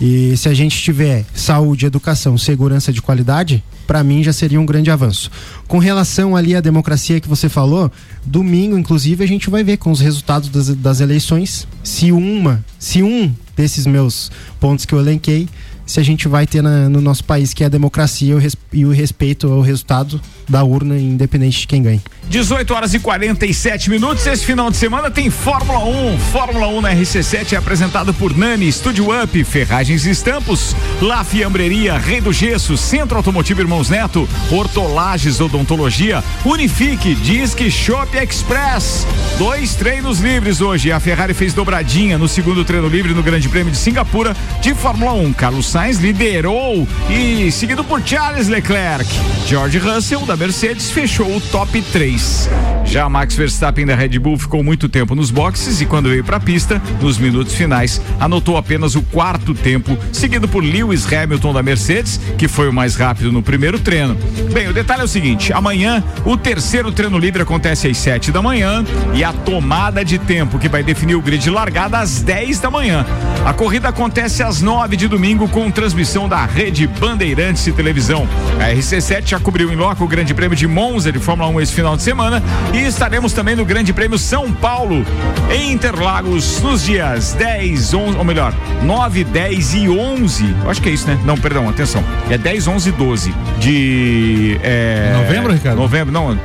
S10: E se a gente tiver saúde, educação, segurança de qualidade, para mim já seria um grande avanço. Com relação ali à democracia que você falou, domingo, inclusive, a gente vai ver com os resultados das, das eleições se uma, se um desses meus pontos que eu elenquei se a gente vai ter na, no nosso país, que é a democracia e o respeito ao resultado da urna, independente de quem ganhe.
S2: 18 horas e 47 minutos. Esse final de semana tem Fórmula 1. Fórmula 1 na RC7 é apresentado por Nani, Studio Up, Ferragens e Estampos, La Fiambreria, Rei do Gesso, Centro Automotivo Irmãos Neto, Hortolages Odontologia, Unifique, Disque Shop Express. Dois treinos livres hoje. A Ferrari fez dobradinha no segundo treino livre no Grande Prêmio de Singapura de Fórmula 1. Carlos Sainz liderou e seguido por Charles Leclerc. George Russell da Mercedes fechou o top 3. Já Max Verstappen da Red Bull ficou muito tempo nos boxes e quando veio para a pista, nos minutos finais, anotou apenas o quarto tempo, seguido por Lewis Hamilton da Mercedes, que foi o mais rápido no primeiro treino. Bem, o detalhe é o seguinte: amanhã o terceiro treino livre acontece às 7 da manhã e a tomada de tempo que vai definir o grid largada às 10 da manhã. A corrida acontece às 9 de domingo com transmissão da rede Bandeirantes e Televisão. A RC7 já cobriu em loco o Grande Prêmio de Monza de Fórmula 1 esse final de semana semana e estaremos também no Grande Prêmio São Paulo, em Interlagos, nos dias 10, 11, ou melhor, 9, 10 e 11. Acho que é isso, né? Não, perdão, atenção. É 10, 11 e 12 de. É,
S6: novembro, Ricardo?
S2: Novembro, não.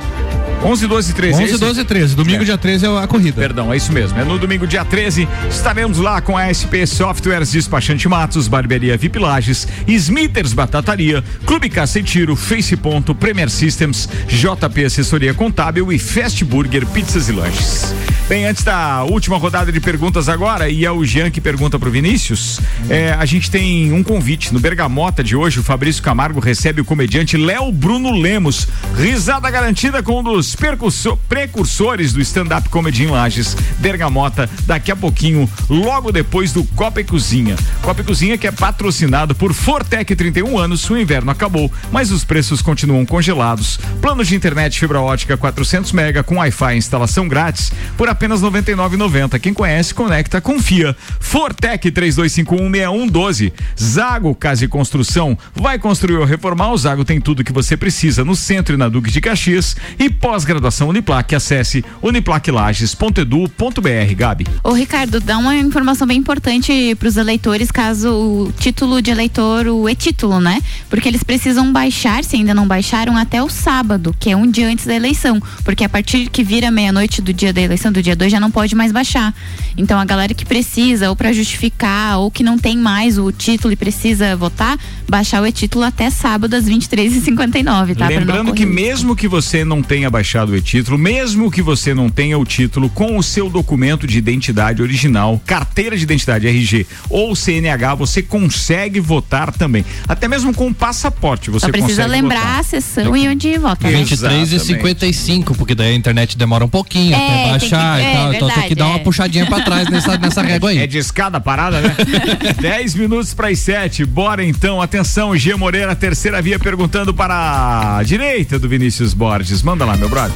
S2: 11, 12 e 13.
S6: 11, é 12 e 13. Domingo, é. dia 13 é a corrida.
S2: Perdão, é isso mesmo. É no domingo, dia 13. Estaremos lá com a SP Softwares Despachante Matos, Barbearia VIP Lages, Smithers Batataria, Clube Caça e Tiro, Face Ponto, Premier Systems, JP Assessoria Contábil e Fast Burger Pizzas e Lanches. Bem, antes da última rodada de perguntas agora, e é o Jean que pergunta pro Vinícius, é, a gente tem um convite. No Bergamota de hoje, o Fabrício Camargo recebe o comediante Léo Bruno Lemos. Risada garantida com um dos precursores do stand-up comedy em Lages, Bergamota, daqui a pouquinho, logo depois do Copa e Cozinha. Copa e Cozinha que é patrocinado por Fortec 31 anos, o inverno acabou, mas os preços continuam congelados. Planos de internet fibra ótica 400 mega com Wi-Fi instalação grátis por apenas 99,90. Quem conhece, conecta, confia. Fortec 32516112. Zago Casa e Construção. Vai construir ou reformar? O Zago tem tudo que você precisa no centro e na Duque de Caxias. E pós-graduação Uniplac. Acesse uniplaclages.edu.br. Gabi.
S7: Ô, Ricardo, dá uma informação bem importante para os eleitores, caso o título de eleitor, o e-título, né? Porque eles precisam baixar, se ainda não baixaram, até o sábado, que é um dia antes da eleição. Porque a partir que vira meia-noite do dia da eleição, do dia 2 já não pode mais baixar. Então a galera que precisa, ou para justificar, ou que não tem mais o título e precisa votar, baixar o e-título até sábado às 23h59, tá?
S2: Lembrando que mesmo que você não tenha baixado o e-título, mesmo que você não tenha o título com o seu documento de identidade original, carteira de identidade RG ou CNH, você consegue votar também. Até mesmo com o passaporte você
S7: Só precisa lembrar
S2: votar.
S7: a sessão e onde vota.
S8: 23 né? e 55, porque daí a internet demora um pouquinho é, até baixar e tal. então tem que dar uma puxadinha pra trás nessa, nessa régua aí.
S2: É de escada parada, né? 10 minutos para as 7. Bora então. Atenção, G Moreira, terceira via perguntando para a direita do Vinícius Borges. Manda lá, meu brother.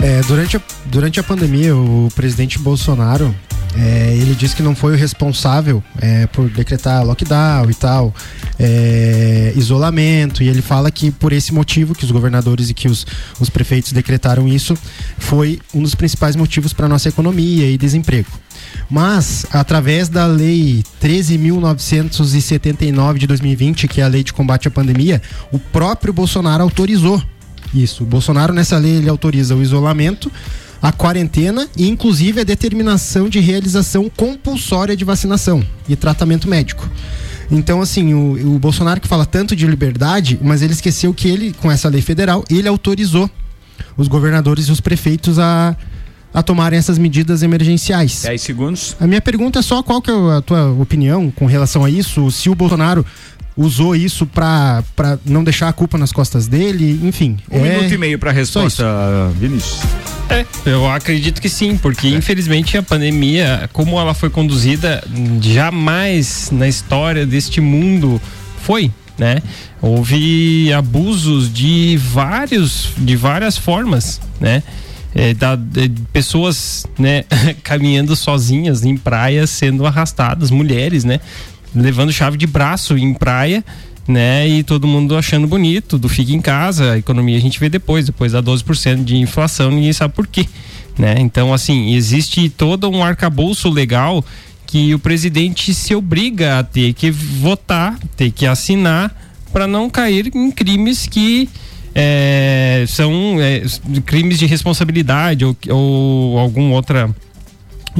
S10: É, durante, a, durante a pandemia, o presidente Bolsonaro é, ele disse que não foi o responsável é, por decretar lockdown e tal, é, isolamento, e ele fala que por esse motivo que os governadores e que os, os prefeitos decretaram isso foi um dos principais motivos para nossa economia e desemprego. Mas, através da Lei 13.979 de 2020, que é a lei de combate à pandemia, o próprio Bolsonaro autorizou isso. O Bolsonaro, nessa lei, ele autoriza o isolamento, a quarentena e, inclusive, a determinação de realização compulsória de vacinação e tratamento médico. Então, assim, o, o Bolsonaro que fala tanto de liberdade, mas ele esqueceu que ele, com essa lei federal, ele autorizou os governadores e os prefeitos a, a tomarem essas medidas emergenciais.
S2: 10 segundos.
S10: A minha pergunta é só qual que é a tua opinião com relação a isso, se o Bolsonaro usou isso pra não deixar a culpa nas costas dele, enfim.
S2: Um
S10: é-
S2: minuto e meio para a resposta, Vinícius.
S9: É, eu acredito que sim, porque infelizmente a pandemia, como ela foi conduzida, jamais na história deste mundo foi, né? Houve abusos de vários, de várias formas, né? É, da- de pessoas, né, caminhando sozinhas em praias, sendo arrastadas, mulheres, né? Levando chave de braço em praia, né? E todo mundo achando bonito, do fica em casa, a economia a gente vê depois, depois dá 12% de inflação, ninguém sabe por quê, né? Então, assim, existe todo um arcabouço legal que o presidente se obriga a ter que votar, ter que assinar para não cair em crimes que é, são é, crimes de responsabilidade ou, ou algum outra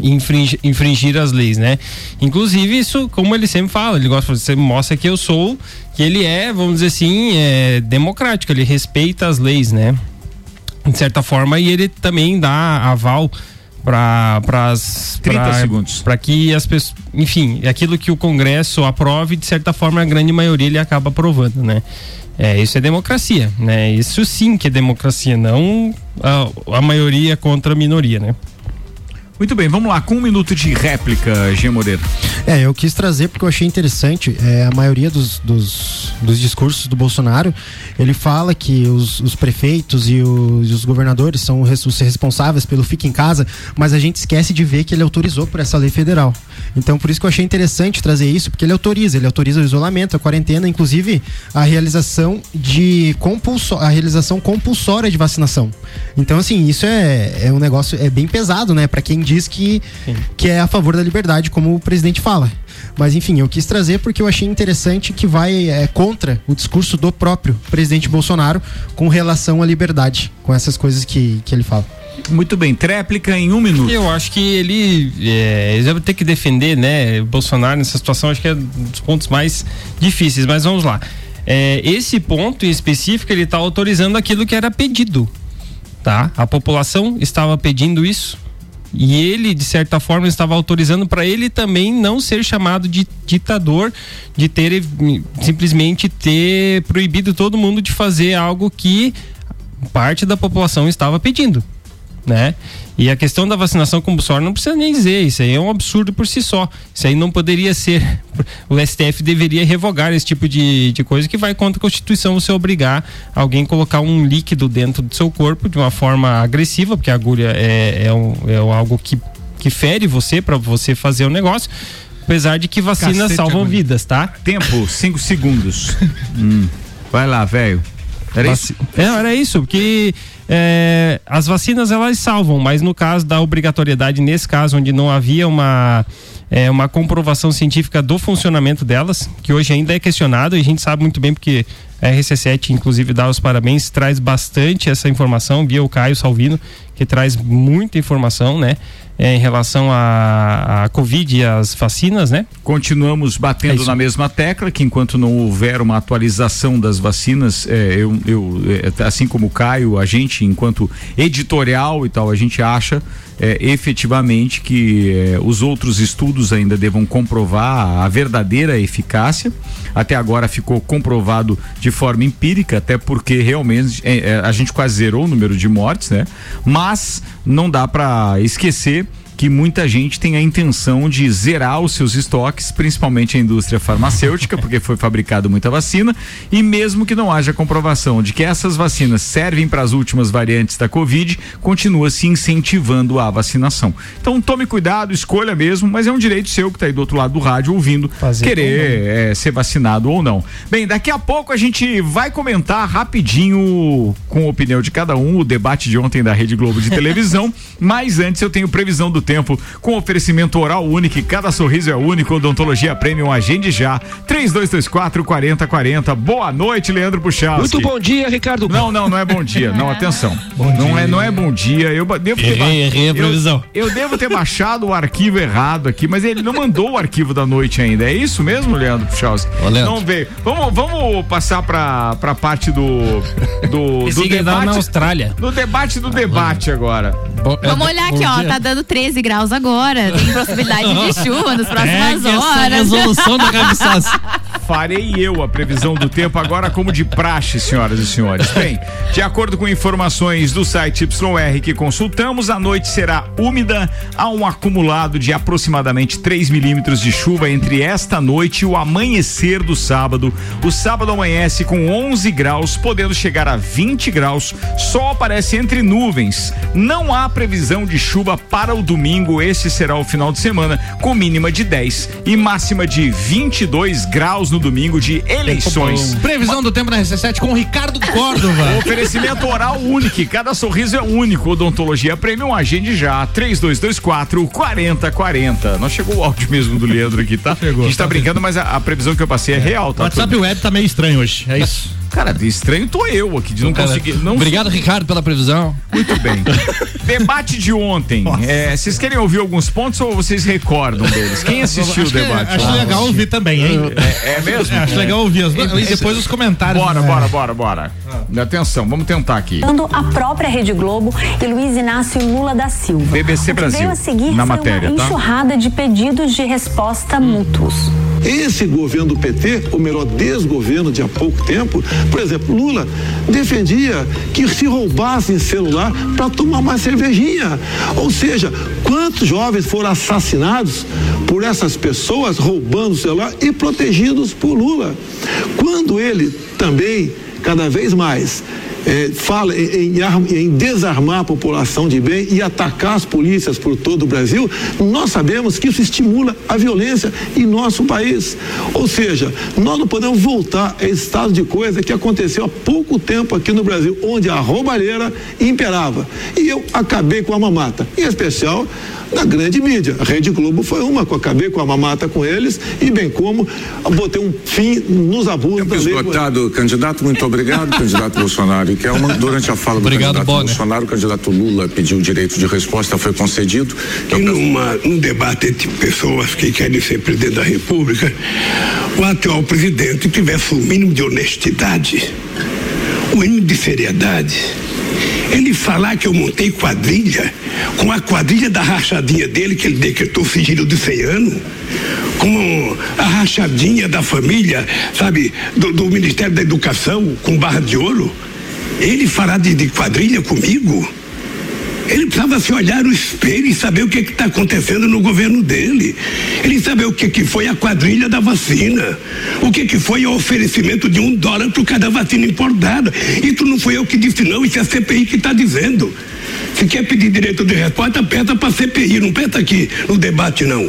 S9: infringir, infringir as leis, né? Inclusive isso, como ele sempre fala, ele gosta de você mostra que eu sou, que ele é, vamos dizer assim, é, democrático, ele respeita as leis, né? De certa forma e ele também dá aval para as
S2: 30 segundos.
S9: para que as pessoas, enfim, aquilo que o Congresso aprove, de certa forma a grande maioria ele acaba aprovando, né? É, isso é democracia, né? Isso sim que é democracia, não a, a maioria contra a minoria, né?
S2: Muito bem, vamos lá, com um minuto de réplica, G. Moreira.
S10: É, eu quis trazer porque eu achei interessante. É, a maioria dos, dos, dos discursos do Bolsonaro, ele fala que os, os prefeitos e os, os governadores são os responsáveis pelo fica em casa, mas a gente esquece de ver que ele autorizou por essa lei federal. Então, por isso que eu achei interessante trazer isso, porque ele autoriza, ele autoriza o isolamento, a quarentena, inclusive a realização de compulsó a realização compulsória de vacinação. Então, assim, isso é, é um negócio é bem pesado, né, Pra quem diz que que é a favor da liberdade, como o presidente fala. Mas enfim, eu quis trazer porque eu achei interessante que vai é, contra o discurso do próprio presidente Bolsonaro com relação à liberdade, com essas coisas que, que ele fala.
S2: Muito bem, tréplica em um minuto.
S9: Eu acho que ele, é, ele vai ter que defender, né, Bolsonaro nessa situação, acho que é um dos pontos mais difíceis, mas vamos lá. É, esse ponto em específico, ele está autorizando aquilo que era pedido, tá? A população estava pedindo isso e ele, de certa forma, estava autorizando para ele também não ser chamado de ditador, de ter simplesmente ter proibido todo mundo de fazer algo que parte da população estava pedindo né? E a questão da vacinação compulsória não precisa nem dizer, isso aí é um absurdo por si só. Isso aí não poderia ser. O STF deveria revogar esse tipo de, de coisa que vai contra a Constituição você obrigar alguém a colocar um líquido dentro do seu corpo de uma forma agressiva, porque a agulha é, é, um, é algo que, que fere você para você fazer o negócio. Apesar de que vacinas
S2: Cacete,
S9: salvam vidas, tá?
S2: Tempo, cinco segundos. Hum, Vai lá, velho. Era isso?
S9: É, era isso, porque é, as vacinas elas salvam, mas no caso da obrigatoriedade, nesse caso onde não havia uma é, uma comprovação científica do funcionamento delas, que hoje ainda é questionado e a gente sabe muito bem porque a RC7 inclusive dá os parabéns, traz bastante essa informação, via o Caio Salvino, que traz muita informação, né? é, em relação à Covid e às vacinas, né?
S2: Continuamos
S9: É
S2: batendo
S9: isso.
S2: na mesma tecla que enquanto não houver uma atualização das vacinas, é, eu, eu, é, assim como o Caio, a gente, enquanto editorial e tal, a gente acha é, efetivamente que é, os outros estudos ainda devam comprovar a verdadeira eficácia. Até agora ficou comprovado de forma empírica, até porque realmente é, é, a gente quase zerou o número de mortes, né? Mas não dá para esquecer que muita gente tem a intenção de zerar os seus estoques, principalmente a indústria farmacêutica, porque foi fabricado muita vacina, e mesmo que não haja comprovação de que essas vacinas servem para as últimas variantes da Covid, continua se incentivando a vacinação. Então tome cuidado, escolha mesmo, mas é um direito seu que está aí do outro lado do rádio ouvindo, querer é, ser vacinado ou não. Bem, daqui a pouco a gente vai comentar rapidinho, com a opinião de cada um, o debate de ontem da Rede Globo de televisão, mas antes eu tenho previsão do tempo com oferecimento oral único, cada sorriso é único, odontologia premium, agende já, 3224 4040. Boa noite, Leandro Puxal.
S13: Muito bom dia, Ricardo.
S2: Não, não, não é bom dia, não, atenção. não é, não é bom dia, eu devo ter
S8: Errei, errei a
S2: eu-
S8: previsão.
S2: Eu, devo ter baixado o arquivo errado aqui, mas ele não mandou o arquivo da noite ainda. É isso mesmo, Leandro?
S8: Leandro.
S2: Não veio. Vamos, vamos passar pra, pra parte do do, do
S9: ele tava
S2: debate
S9: na Austrália.
S2: do debate do debate agora.
S7: Vamos olhar aqui, ó. Tá dando 13 graus agora. Tem possibilidade de chuva nas próximas
S8: essa
S7: horas.
S8: resolução da cabeçaça.
S2: Farei eu a previsão do tempo agora como de praxe, senhoras e senhores. Bem, de acordo com informações do site YR que consultamos, a noite será úmida, há um acumulado de aproximadamente 3 milímetros de chuva entre esta noite e o amanhecer do sábado. O sábado amanhece com 11 graus, podendo chegar a 20 graus. Sol aparece entre nuvens. Não há previsão de chuva para o domingo. Esse será o final de semana, com mínima de 10 e máxima de 22 graus no domingo de eleições.
S6: Previsão do tempo na RC7 com o Ricardo Córdova.
S2: Oferecimento oral único, cada sorriso é único. Odontologia Premium, agende já, 3224 4040. Não chegou o áudio mesmo do Leandro aqui, tá?
S6: Chegou,
S2: a gente tá,
S6: tá
S2: brincando, mas a, a previsão que eu passei é, real,
S6: O
S2: tá?
S6: WhatsApp web tá meio estranho hoje. É isso.
S2: Cara, de estranho tô eu aqui, de não
S8: Cara,
S2: conseguir. Não
S8: Obrigado, Ricardo, pela previsão.
S2: Muito bem. Debate de ontem. É, vocês querem ouvir alguns pontos ou vocês recordam deles? Quem assistiu
S6: acho
S2: o debate?
S6: Que, acho legal ouvir também, hein?
S2: É, é mesmo?
S6: É, acho legal ouvir as duas. E depois os comentários.
S2: Bora,
S6: né?
S2: bora, bora, bora. Atenção, vamos tentar aqui.
S14: A própria Rede Globo e Luiz Inácio Lula da Silva.
S2: BBC Brasil,
S14: Veio a seguir
S2: na matéria,
S14: uma
S2: tá?
S14: enxurrada de pedidos de resposta mútuos.
S15: Esse governo do PT, ou melhor, desgoverno de há pouco tempo, por exemplo, Lula defendia que se roubassem celular para tomar mais cervejinha. Ou seja, quantos jovens foram assassinados por essas pessoas roubando o celular e protegidos por Lula? Quando ele também, cada vez mais, eh, fala em, em arm- em desarmar a população de bem e atacar as polícias por todo o Brasil, nós sabemos que isso estimula a violência em nosso país. Ou seja, nós não podemos voltar a esse estado de coisa que aconteceu há pouco tempo aqui no Brasil, onde a roubalheira imperava. E eu acabei com a mamata, em especial na grande mídia. A Rede Globo foi uma que eu acabei com a mamata com eles e bem como botei um fim nos abusos lei.
S16: Esgotado, candidato, muito obrigado, candidato Bolsonaro. E Kelman, durante a fala do
S8: Obrigado,
S16: candidato
S8: Bonner.
S16: Bolsonaro, o candidato Lula pediu o direito de resposta, foi concedido.
S17: E numa, num debate entre pessoas que querem ser presidente da República, o atual presidente tivesse o mínimo de honestidade, o mínimo de seriedade. Ele falar que eu montei quadrilha, com a quadrilha da rachadinha dele, que ele decretou sigilo de 100 anos, com a rachadinha da família, sabe, do, do Ministério da Educação, com barra de ouro. Ele falar de, de quadrilha comigo? Ele precisava se olhar no espelho e saber o que está acontecendo no governo dele. Ele saber o que, que foi a quadrilha da vacina. O que, que foi o oferecimento de um dólar por cada vacina importada. Isso não foi eu que disse, não, isso é a CPI que está dizendo. Se quer pedir direito de resposta, aperta para a CPI, não aperta aqui no debate, não.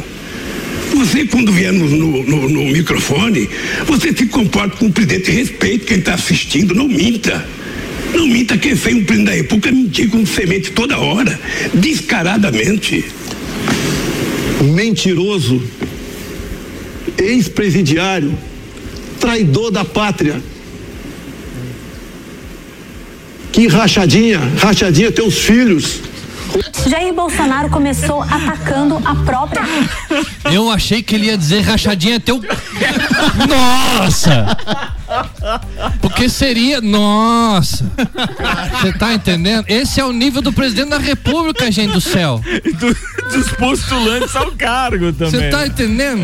S17: Você, quando vier no, no- no- no microfone, você se comporta com o presidente, respeite quem está assistindo, não minta. Não minta quem fez um presidente da República mentir com semente toda hora, descaradamente.
S15: mentiroso, ex-presidiário, traidor da pátria. Que rachadinha, rachadinha teus filhos.
S14: Jair Bolsonaro começou atacando a própria.
S8: Eu achei que ele ia dizer rachadinha teu. Nossa! Porque seria. Nossa! Você tá entendendo? Esse é o nível do presidente da República, gente do céu.
S2: Do- dos postulantes ao cargo também.
S8: Você tá entendendo?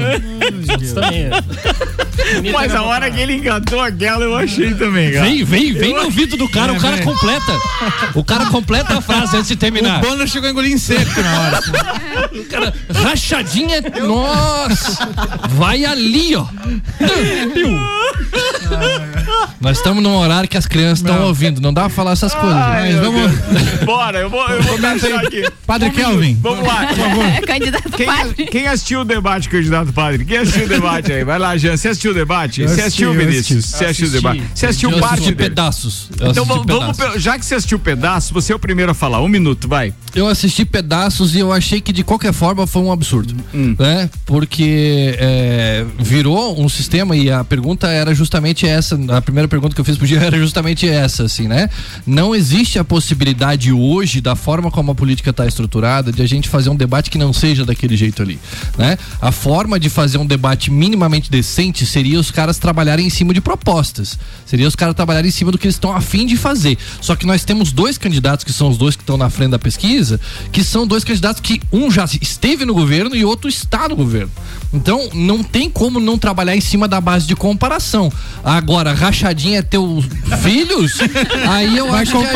S2: Mas a hora que ele engatou aquela, eu achei também, cara.
S8: Vem, vem, vem
S2: Eu
S8: no ouvido do cara,
S6: É,
S8: o cara
S6: vem.
S8: completa. O cara completa a frase antes de terminar.
S6: O Bonner chegou a engolir em seco na hora.
S8: Cara, rachadinha, nossa! Vai ali, ó. Nós estamos num horário que as crianças estão ouvindo, não dá pra falar essas coisas.
S2: Ai,
S8: Mas vamos.
S2: Deus. Bora, eu vou, eu vou pensar aqui.
S6: Padre
S2: Um
S6: Kelvin.
S2: Vamos lá, por favor.
S7: É, candidato
S2: Quem,
S7: padre.
S2: quem assistiu o debate, candidato padre? Quem assistiu o debate aí? Vai lá, Jean. Você assistiu o debate?
S6: Eu
S2: Você
S6: assisti,
S2: assistiu,
S6: eu
S2: Vinícius?
S6: assisti.
S2: Você assistiu o debate? Você assistiu
S8: Eu
S2: parte
S8: assisti
S2: dele?
S8: pedaços. Eu
S2: Então
S8: assisti
S2: vamos,
S8: pedaços.
S2: pe- já que você assistiu pedaços, você é o primeiro a falar. Um minuto, vai.
S8: Eu assisti pedaços e eu achei que de qualquer forma foi um absurdo,
S2: Hum.
S8: né? Porque é, virou um sistema e a pergunta era justamente essa. A primeira pergunta que eu fiz pro Gil era justamente essa, assim, né? Não existe a possibilidade hoje da forma como a política está estruturada de a gente fazer um debate que não seja daquele jeito ali, né? A forma de fazer um debate minimamente decente seria os caras trabalharem em cima de propostas, seria os caras trabalharem em cima do que eles estão afim de fazer. Só que nós temos dois candidatos que são os dois que estão na frente da pesquisa, que são dois candidatos que um já esteve no governo e outro está no governo. Então não tem como não trabalhar em cima da base de comparação. Agora, rachadinha é teus filhos, aí eu
S6: Vai
S8: acho que a gente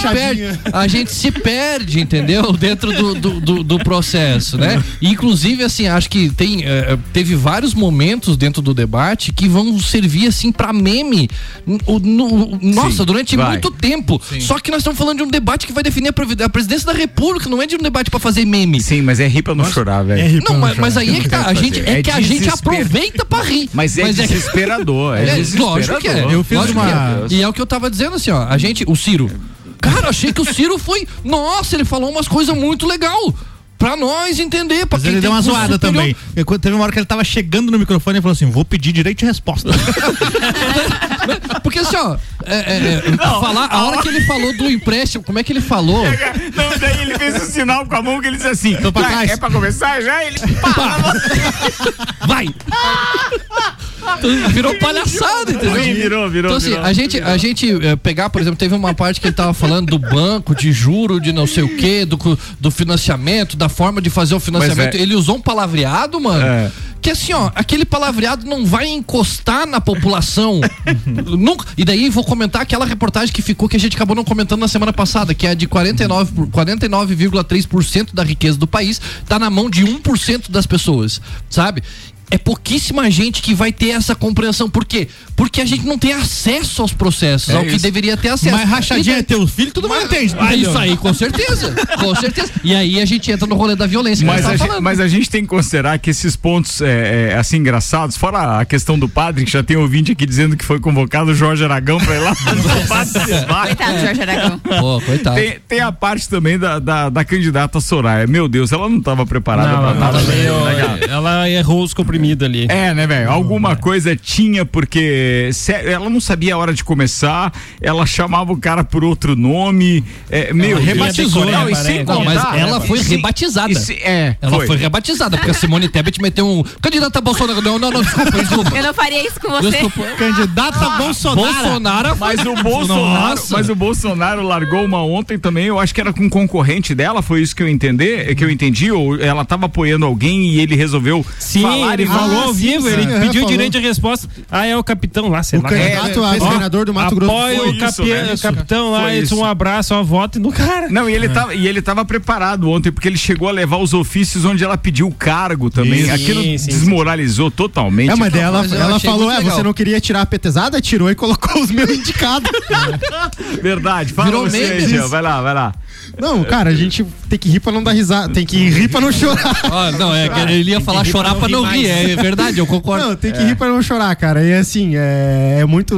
S8: se
S6: rachadinha.
S8: perde. A gente se perde, entendeu? Dentro do, do, do- do processo, né? Inclusive, assim, acho que tem, eh, teve vários momentos dentro do debate que vão servir, assim, pra meme. No- no- nossa,
S2: Sim,
S8: durante
S2: vai.
S8: muito tempo. Só que nós estamos falando de um debate que vai definir a, a presidência da República, não é de um debate pra fazer meme.
S2: Sim, mas é rir pra não chorar, velho.
S6: É
S8: Não,
S6: não
S8: mas, mas aí é que tá, a gente, é,
S2: É
S8: que a gente aproveita pra rir.
S2: Mas é desesperador, é
S8: lógico que é.
S6: Eu fiz
S8: lógico
S6: uma-
S8: é. E é o que eu tava dizendo assim, ó. A gente, o Ciro. Cara, achei que o Ciro foi. Nossa, ele falou umas coisas muito legal. Pra nós entender. Pra
S6: Mas
S8: quem
S6: ele deu uma zoada
S8: superior.
S6: também. Eu- Teve uma hora que ele tava chegando no microfone e falou assim: vou pedir direito de resposta.
S8: Porque assim, ó. é, é, é, falar, a hora que ele falou do empréstimo, como é que ele falou?
S2: Não, daí ele fez um sinal com a mão que ele disse assim:
S6: Tô pra
S2: "Vai,
S6: trás."
S2: É pra começar já? Ele.
S8: Vai! Virou palhaçada, entendeu?
S2: Sim, virou, virou,
S8: Então, assim,
S2: virou.
S8: a gente, a gente eh, pegar, por exemplo, teve uma parte que ele tava falando do banco, de juro, de não sei o quê, do, do financiamento, da forma de fazer o financiamento.
S2: é-
S8: Ele usou um palavreado, mano.
S2: É.
S8: Que assim, ó, aquele palavreado não vai encostar na população. Nunca. E daí vou comentar aquela reportagem que ficou que a gente acabou não comentando na semana passada, que é de 49 por- 49,3% da riqueza do país tá na mão de 1% das pessoas, sabe? É pouquíssima gente que vai ter essa compreensão. Por quê? Porque a gente não tem acesso aos processos,
S2: É
S8: ao que
S2: isso.
S8: deveria ter acesso.
S6: Mas rachadinha é teu filho, todo mundo entende.
S8: Ah, isso aí, com certeza. Com certeza. E aí a gente entra no rolê da violência. que
S2: Mas a, gente,
S8: falando.
S2: mas a gente tem que considerar que esses pontos é, é, assim engraçados, fora a questão do padre, que já tem ouvinte aqui dizendo que foi convocado o Jorge Aragão pra ir lá.
S7: Coitado, Jorge Aragão.
S8: Pô, coitado.
S2: Tem, tem a parte também da, da, da candidata Soraya. Meu Deus, ela não estava preparada
S9: Não,
S2: pra
S9: ela,
S2: nada.
S9: meio-
S2: né,
S9: ela errou os comprimidos ali.
S2: É, né, velho? Alguma coisa tinha, porque se- ela não sabia a hora de começar, ela chamava o cara por outro nome. É, meu,
S6: Ela rebatizou,
S2: Não,
S6: né,
S2: e sem
S8: mas
S2: contar-
S8: ela foi
S2: e sem-
S8: rebatizada.
S2: se- é,
S8: Ela foi. rebatizada, porque a Simone Tebet meteu um. Candidata Bolsonaro. Não, não, não, desculpa, desculpa.
S7: Eu não faria isso com você.
S8: Desculpa.
S6: Candidata Bolsonaro.
S8: Bolsonaro
S2: Mas o Bolsonaro,
S8: Nossa.
S2: mas o Bolsonaro largou uma ontem também, eu acho que era com um concorrente dela, foi isso que eu entender, que eu entendi, ou ela tava apoiando alguém e ele resolveu
S9: Sim,
S2: falar
S9: ele
S2: e
S9: falou
S2: falar.
S9: ao
S6: sim,
S9: vivo,
S6: sim,
S9: ele
S6: é,
S9: pediu
S6: falou.
S9: direito de resposta. Ah, é o capitão lá, sei
S10: O
S9: lá.
S10: candidato a
S9: Ó,
S10: governador do Mato Grosso Sul.
S9: o,
S2: isso, né?
S9: o capitão lá, um abraço, ó, vote no cara.
S2: Não, e ele, tava, e ele tava preparado ontem, porque ele chegou a levar os ofícios onde ela pediu o cargo também.
S9: Isso.
S2: Aquilo
S9: Sim, sim,
S2: desmoralizou totalmente.
S10: É, mas daí ela, ela falou, é,
S8: legal.
S10: você não queria tirar a petezada? Tirou e colocou os meus indicados.
S2: Verdade, fala
S8: Virou
S2: você, vai lá, vai lá.
S10: Não, cara, a gente tem que rir pra não dar risada. Tem que rir pra não chorar.
S8: Ah, não, é que ele ia falar chorar pra não rir. É verdade, eu concordo.
S10: Não, tem que rir pra não chorar, cara. E assim, é, é muito.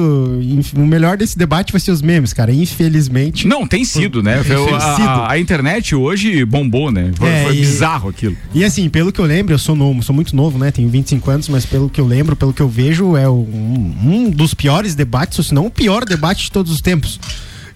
S10: O melhor desse debate vai ser os memes, cara. Infelizmente.
S2: Não, tem sido, né?
S10: Tem
S2: Foi-
S10: sido.
S2: a, a internet hoje bombou, né? Foi,
S10: É,
S2: foi
S10: e-
S2: bizarro aquilo.
S10: E assim, pelo que eu lembro, eu sou novo, sou muito novo, né? Tenho 25 anos, mas pelo que eu lembro, pelo que eu vejo, é um, um dos piores debates, ou se não o pior debate de todos os tempos.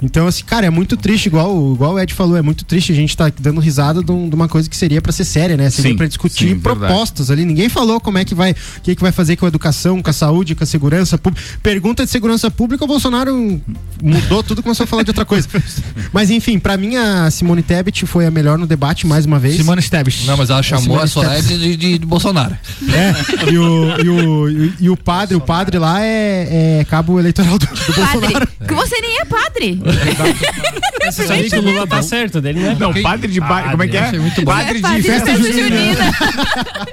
S10: Então, assim, cara, é muito triste, igual, igual o Ed falou, é muito triste a gente tá dando risada de, um- de uma coisa que seria pra ser séria, né? Seria pra discutir
S2: sim, verdade.
S10: propostas ali. Ninguém falou como é que vai, o que, que vai fazer com a educação, com a saúde, com a segurança pública. Pergunta de segurança pública, o Bolsonaro mudou tudo, começou a falar de outra coisa. Mas enfim, pra mim a Simone Tebet foi a melhor no debate mais uma vez.
S6: Simone Tebet.
S8: Não, mas ela chamou
S10: Simone
S8: a Soraya de, de- de Bolsonaro.
S10: É, e o, e, o, e- o padre, o padre lá é, é cabo eleitoral do, do Bolsonaro.
S7: Padre. Que você nem é padre.
S9: Você sabia que o Lula tá certo dele, né?
S2: Não, padre de ba... Como é que é? Padre
S7: Padre
S2: de festa junina.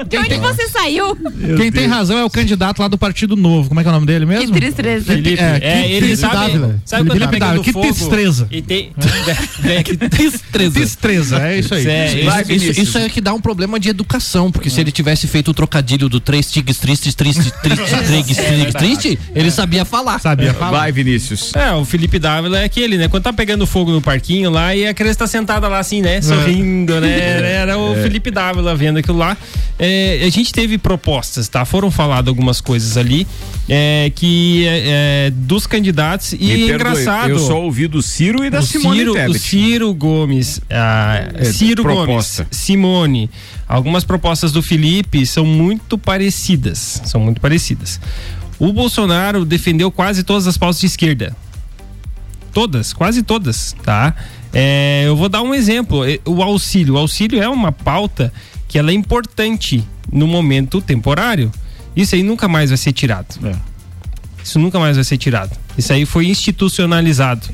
S7: De onde você saiu?
S6: Quem tem razão é o candidato lá do Partido Novo. Como é que é o nome dele mesmo?
S7: Que tristeza.
S9: Felipe, é,
S6: que
S9: ele
S6: Felipe
S9: sabe,
S6: Dávila.
S9: sabe quando tá
S6: Felipe
S9: pegando
S6: Dávila, que destreza.
S9: E tem, é, que. Destreza,
S6: é isso aí.
S9: É,
S8: Isso-
S9: vai,
S8: isso, é que dá um problema de educação, porque se ele tivesse feito o trocadilho do três tigres tristes, tristes, tristes, tristes, tristes, triste, ele sabia falar.
S6: Sabia
S2: Vai, Vinícius.
S9: É, o Felipe Dávila é aquele, né? Quando tá pegando fogo no parquinho lá e a criança tá sentada lá assim, né? Sorrindo, né? Era o
S2: É.
S9: Felipe Dávila vendo aquilo lá. É, a gente teve propostas, tá? Foram faladas algumas coisas ali é, que é, é, dos candidatos e
S2: Me
S9: é
S2: perdoe,
S9: engraçado.
S2: Eu só ouvi do Ciro e da Simone
S9: Ciro,
S2: Tebet.
S9: Ciro Gomes, ah,
S2: É,
S9: Ciro
S2: proposta.
S9: Gomes, Simone. Algumas propostas do Felipe são muito parecidas, são muito parecidas. O Bolsonaro defendeu quase todas as pautas de esquerda. Todas, quase todas, tá? É, eu vou dar um exemplo. É, O auxílio. O auxílio é uma pauta que ela é importante no momento temporário. Isso aí nunca mais vai ser tirado. Isso nunca mais vai ser tirado. Isso aí foi institucionalizado.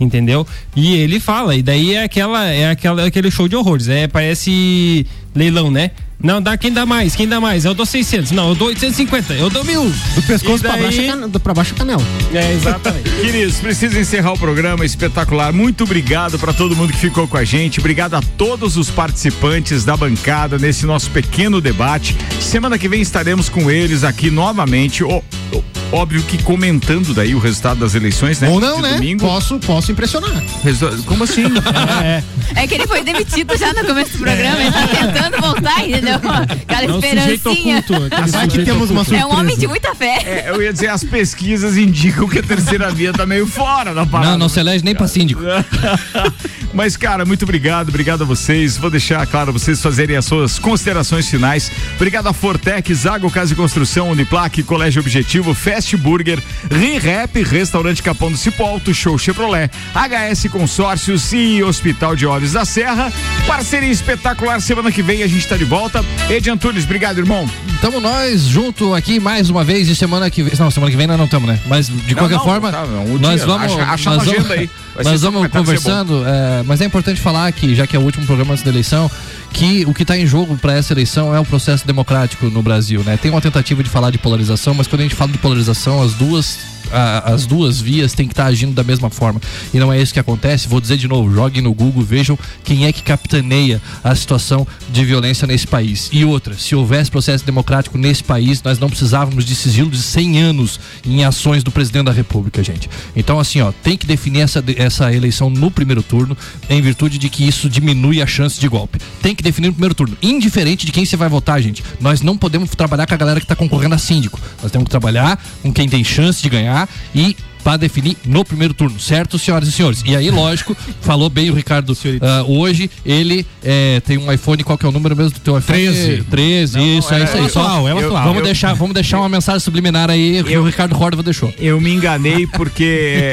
S9: Entendeu? E ele fala, e daí é aquela, é aquela, aquele show de horrores. É, parece leilão, né? Não, dá quem dá mais, quem dá mais? Eu dou 600, não, eu dou 850, eu dou mil.
S10: Do pescoço
S9: E
S10: pra
S9: daí-
S10: baixo, é can- do- pra baixo é canela.
S9: É, exatamente.
S2: Queridos, precisa encerrar o programa espetacular. Muito obrigado para todo mundo que ficou com a gente. Obrigado a todos os participantes da bancada nesse nosso pequeno debate. Semana que vem estaremos com eles aqui novamente. Ó, ó, óbvio que comentando daí o resultado das eleições, né?
S6: Ou não,
S2: De
S6: né?
S2: Domingo.
S6: Posso, posso impressionar.
S2: Resu- Como assim?
S9: É,
S7: É que ele foi demitido já no começo do programa. Ele tá tentando voltar, entendeu? Aquela
S9: É um sujeito
S7: esperancinha.
S9: oculto.
S10: que temos uma
S9: oculto.
S7: É um homem de muita fé.
S2: É, eu ia dizer, as pesquisas indicam que a terceira via tá meio fora da parada.
S8: Não, não se elege nem pra síndico.
S2: Mas, cara, muito obrigado, obrigado a vocês. Vou deixar, claro, vocês fazerem as suas considerações finais. Obrigado a Fortec, Zago Casa e Construção, Uniplaque, Colégio Objetivo, Fast Burger, ReRap, Restaurante Capão do Cipó, Auto Show Chevrolet, HS Consórcios e Hospital de Olhos da Serra. Parceria espetacular, semana que vem a gente tá de volta. Ed Antunes, obrigado, irmão.
S8: Tamo nós junto aqui mais uma vez e semana que vem. Não, semana que vem nós não estamos, né? Mas de
S2: Não,
S8: qualquer
S2: não,
S8: forma,
S2: tá, não, o
S8: nós
S2: dia,
S8: vamos.
S2: acha- acha
S8: nós vamos,
S2: aí. Vai
S8: nós vamos conversando, é, mas é importante falar que, já que é o último programa antes da eleição, que o que está em jogo para essa eleição é o processo democrático no Brasil, né? Tem uma tentativa de falar de polarização, mas quando a gente fala de polarização, as duas a- as duas vias têm que estar agindo da mesma forma. E não é isso que acontece. Vou dizer de novo, joguem no Google, vejam quem é que capitaneia a situação de violência nesse país. E outra, se houvesse processo democrático nesse país, nós não precisávamos de sigilo de 100 anos em ações do presidente da República, gente. Então, assim, ó, tem que definir essa, essa eleição no primeiro turno, em virtude de que isso diminui a chance de golpe. Tem que definir no primeiro turno, indiferente de quem você vai votar, gente. Nós não podemos trabalhar com a galera que está concorrendo a síndico. Nós temos que trabalhar com quem tem chance de ganhar e para definir no primeiro turno, certo, senhoras e senhores? E aí, lógico, falou bem o Ricardo ah, hoje, ele eh, tem um iPhone, qual que é o número mesmo do teu iPhone?
S6: 13.
S8: 13, isso, é,
S2: é-
S8: isso aí.
S2: é
S8: Só,
S6: é
S2: eu-
S8: vamos,
S2: eu-
S8: deixar, vamos deixar uma mensagem subliminar aí que o Ricardo Córdova deixou.
S2: Eu me enganei porque.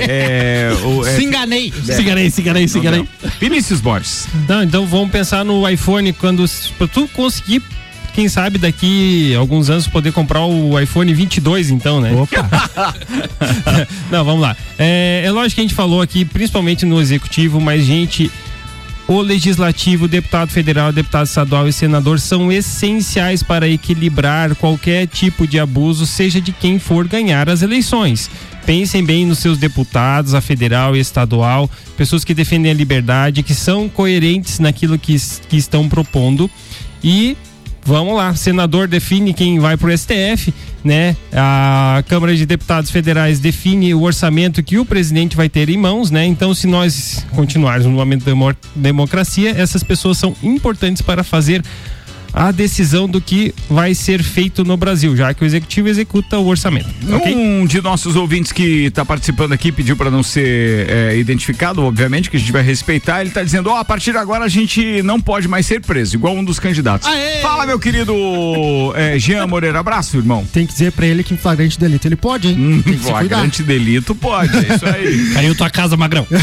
S2: É, é, o- é-
S6: Se enganei.
S8: Se enganei, se enganei, se
S2: Não,
S8: enganei.
S2: não. Vinícius Borges.
S9: Não, então vamos pensar no iPhone quando pra tu conseguir, quem sabe daqui alguns anos poder comprar o iPhone 22 então, né?
S6: Opa.
S9: Não, vamos lá. É, é lógico que a gente falou aqui, principalmente no executivo, mas gente, o legislativo, o deputado federal, o deputado estadual e senador são essenciais para equilibrar qualquer tipo de abuso, seja de quem for ganhar as eleições. Pensem bem nos seus deputados, a federal e estadual, pessoas que defendem a liberdade, que são coerentes naquilo que, que estão propondo e Vamos lá, senador define quem vai pro STF, né? A Câmara de Deputados Federais define o orçamento que o presidente vai ter em mãos, né? Então, se nós continuarmos no momento da demo- democracia, essas pessoas são importantes para fazer a decisão do que vai ser feito no Brasil, já que o executivo executa o orçamento. ok?
S2: Um de nossos ouvintes que está participando aqui pediu para não ser é, identificado, obviamente, que a gente vai respeitar. Ele está dizendo: Ó, a partir de agora a gente não pode mais ser preso, igual um dos candidatos. Fala, meu querido é, Jean Moreira. Abraço, irmão.
S10: Tem que dizer pra ele que em flagrante delito ele pode, hein? Tem que se cuidar.
S2: Flagrante delito pode, é isso aí.
S6: Caiu tua casa, Magrão.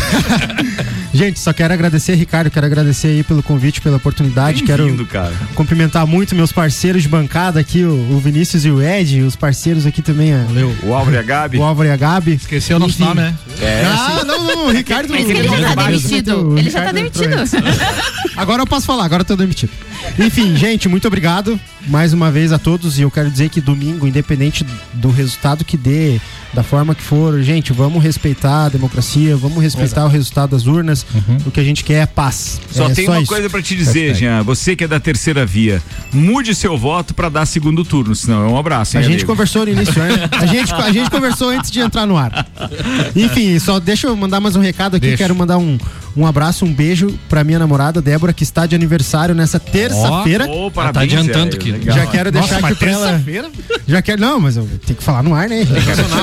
S10: Gente, só quero agradecer, Ricardo, quero agradecer aí pelo convite, pela oportunidade. Quero
S2: Bem-vindo, cara.
S10: cumprimentar muito meus parceiros de bancada aqui, o, o Vinícius e o Ed, os parceiros aqui também. A,
S2: O Álvaro e a Gabi.
S10: o Álvaro e a Gabi.
S6: Esqueceu o nosso nome, né?
S2: É,
S10: Ah, não, não, o Ricardo.
S7: Que ele já tá demitido. Ele já tá demitido.
S10: Agora eu posso falar, agora eu tô demitido. Enfim, gente, muito obrigado mais uma vez a todos. E eu quero dizer que domingo, independente do resultado que dê, da forma que for, gente, vamos respeitar a democracia, vamos respeitar o resultado das urnas. O que a gente quer é paz.
S2: Só
S10: é
S2: tem uma
S10: isso.
S2: coisa pra te dizer, Jean. Você que é da terceira via, mude seu voto pra dar segundo turno, senão é um abraço.
S10: A
S2: hein,
S10: gente
S2: amigo?
S10: conversou no início, né? A gente, a gente conversou antes de entrar no ar. Enfim, só deixa eu mandar mais um recado aqui.
S6: Deixa.
S10: Quero mandar um, um abraço, um beijo pra minha namorada Débora, que está de aniversário nessa terça-feira.
S2: Ô,
S6: Tá
S2: parabéns,
S6: adiantando
S2: é,
S6: que.
S2: legal.
S10: Já quero deixar
S6: Nossa,
S10: aqui
S6: mas
S10: pra ela. Já quero. Não, mas eu tenho que falar no ar, né?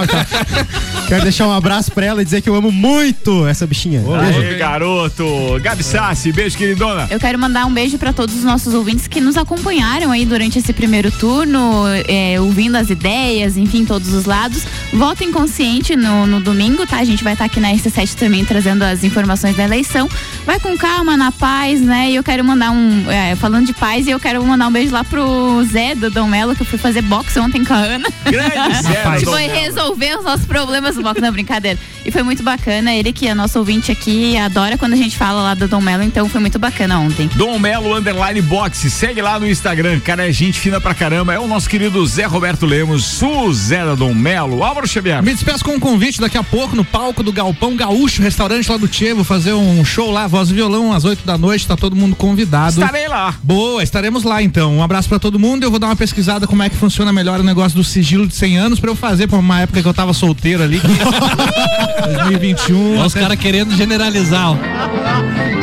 S10: Tá? Quero deixar um abraço pra ela e dizer que eu amo muito essa bichinha. Beijo.
S2: Aê, garoto. Gabi Sassi, beijo, queridona.
S7: Eu quero mandar um beijo para todos os nossos ouvintes que nos acompanharam aí durante esse primeiro turno, é, ouvindo as ideias, enfim, todos os lados. Votem consciente no, no domingo, tá? A gente vai estar aqui na RC7 também trazendo as informações da eleição. Vai com calma, na paz, né? E eu quero mandar um. é, falando de paz, e eu quero mandar um beijo lá pro Zé do Dom Melo, que eu fui fazer boxe ontem com a Ana.
S2: Grande Zé
S7: A gente
S2: do
S7: foi resolver os nossos problemas no boxe, não, brincadeira. E foi muito bacana. Ele que é nosso ouvinte aqui, adora quando a gente fala lá do Dom Melo, então foi muito bacana ontem.
S2: Dom Melo Underline Box, segue lá no Instagram, cara, é gente fina pra caramba. É o nosso querido Zé Roberto Lemos, o Zé da Dom Melo, Álvaro Xavier.
S6: Me despeço com um convite daqui a pouco no palco do Galpão Gaúcho, restaurante lá do Tchê. Vou fazer um show lá, voz e violão, às 8 da noite. Tá todo mundo convidado.
S2: Estarei lá.
S6: Boa, estaremos lá então. Um abraço pra todo mundo. Eu vou dar uma pesquisada como é que funciona melhor o negócio do sigilo de 100 anos pra eu fazer pra uma época que eu tava solteiro ali. Que... 2021.
S8: Olha os
S6: até-
S8: caras querendo generalizar.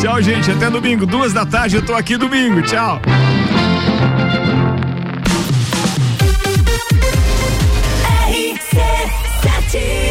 S2: Tchau, gente. Até domingo, duas da tarde. Eu tô aqui domingo. Tchau. T.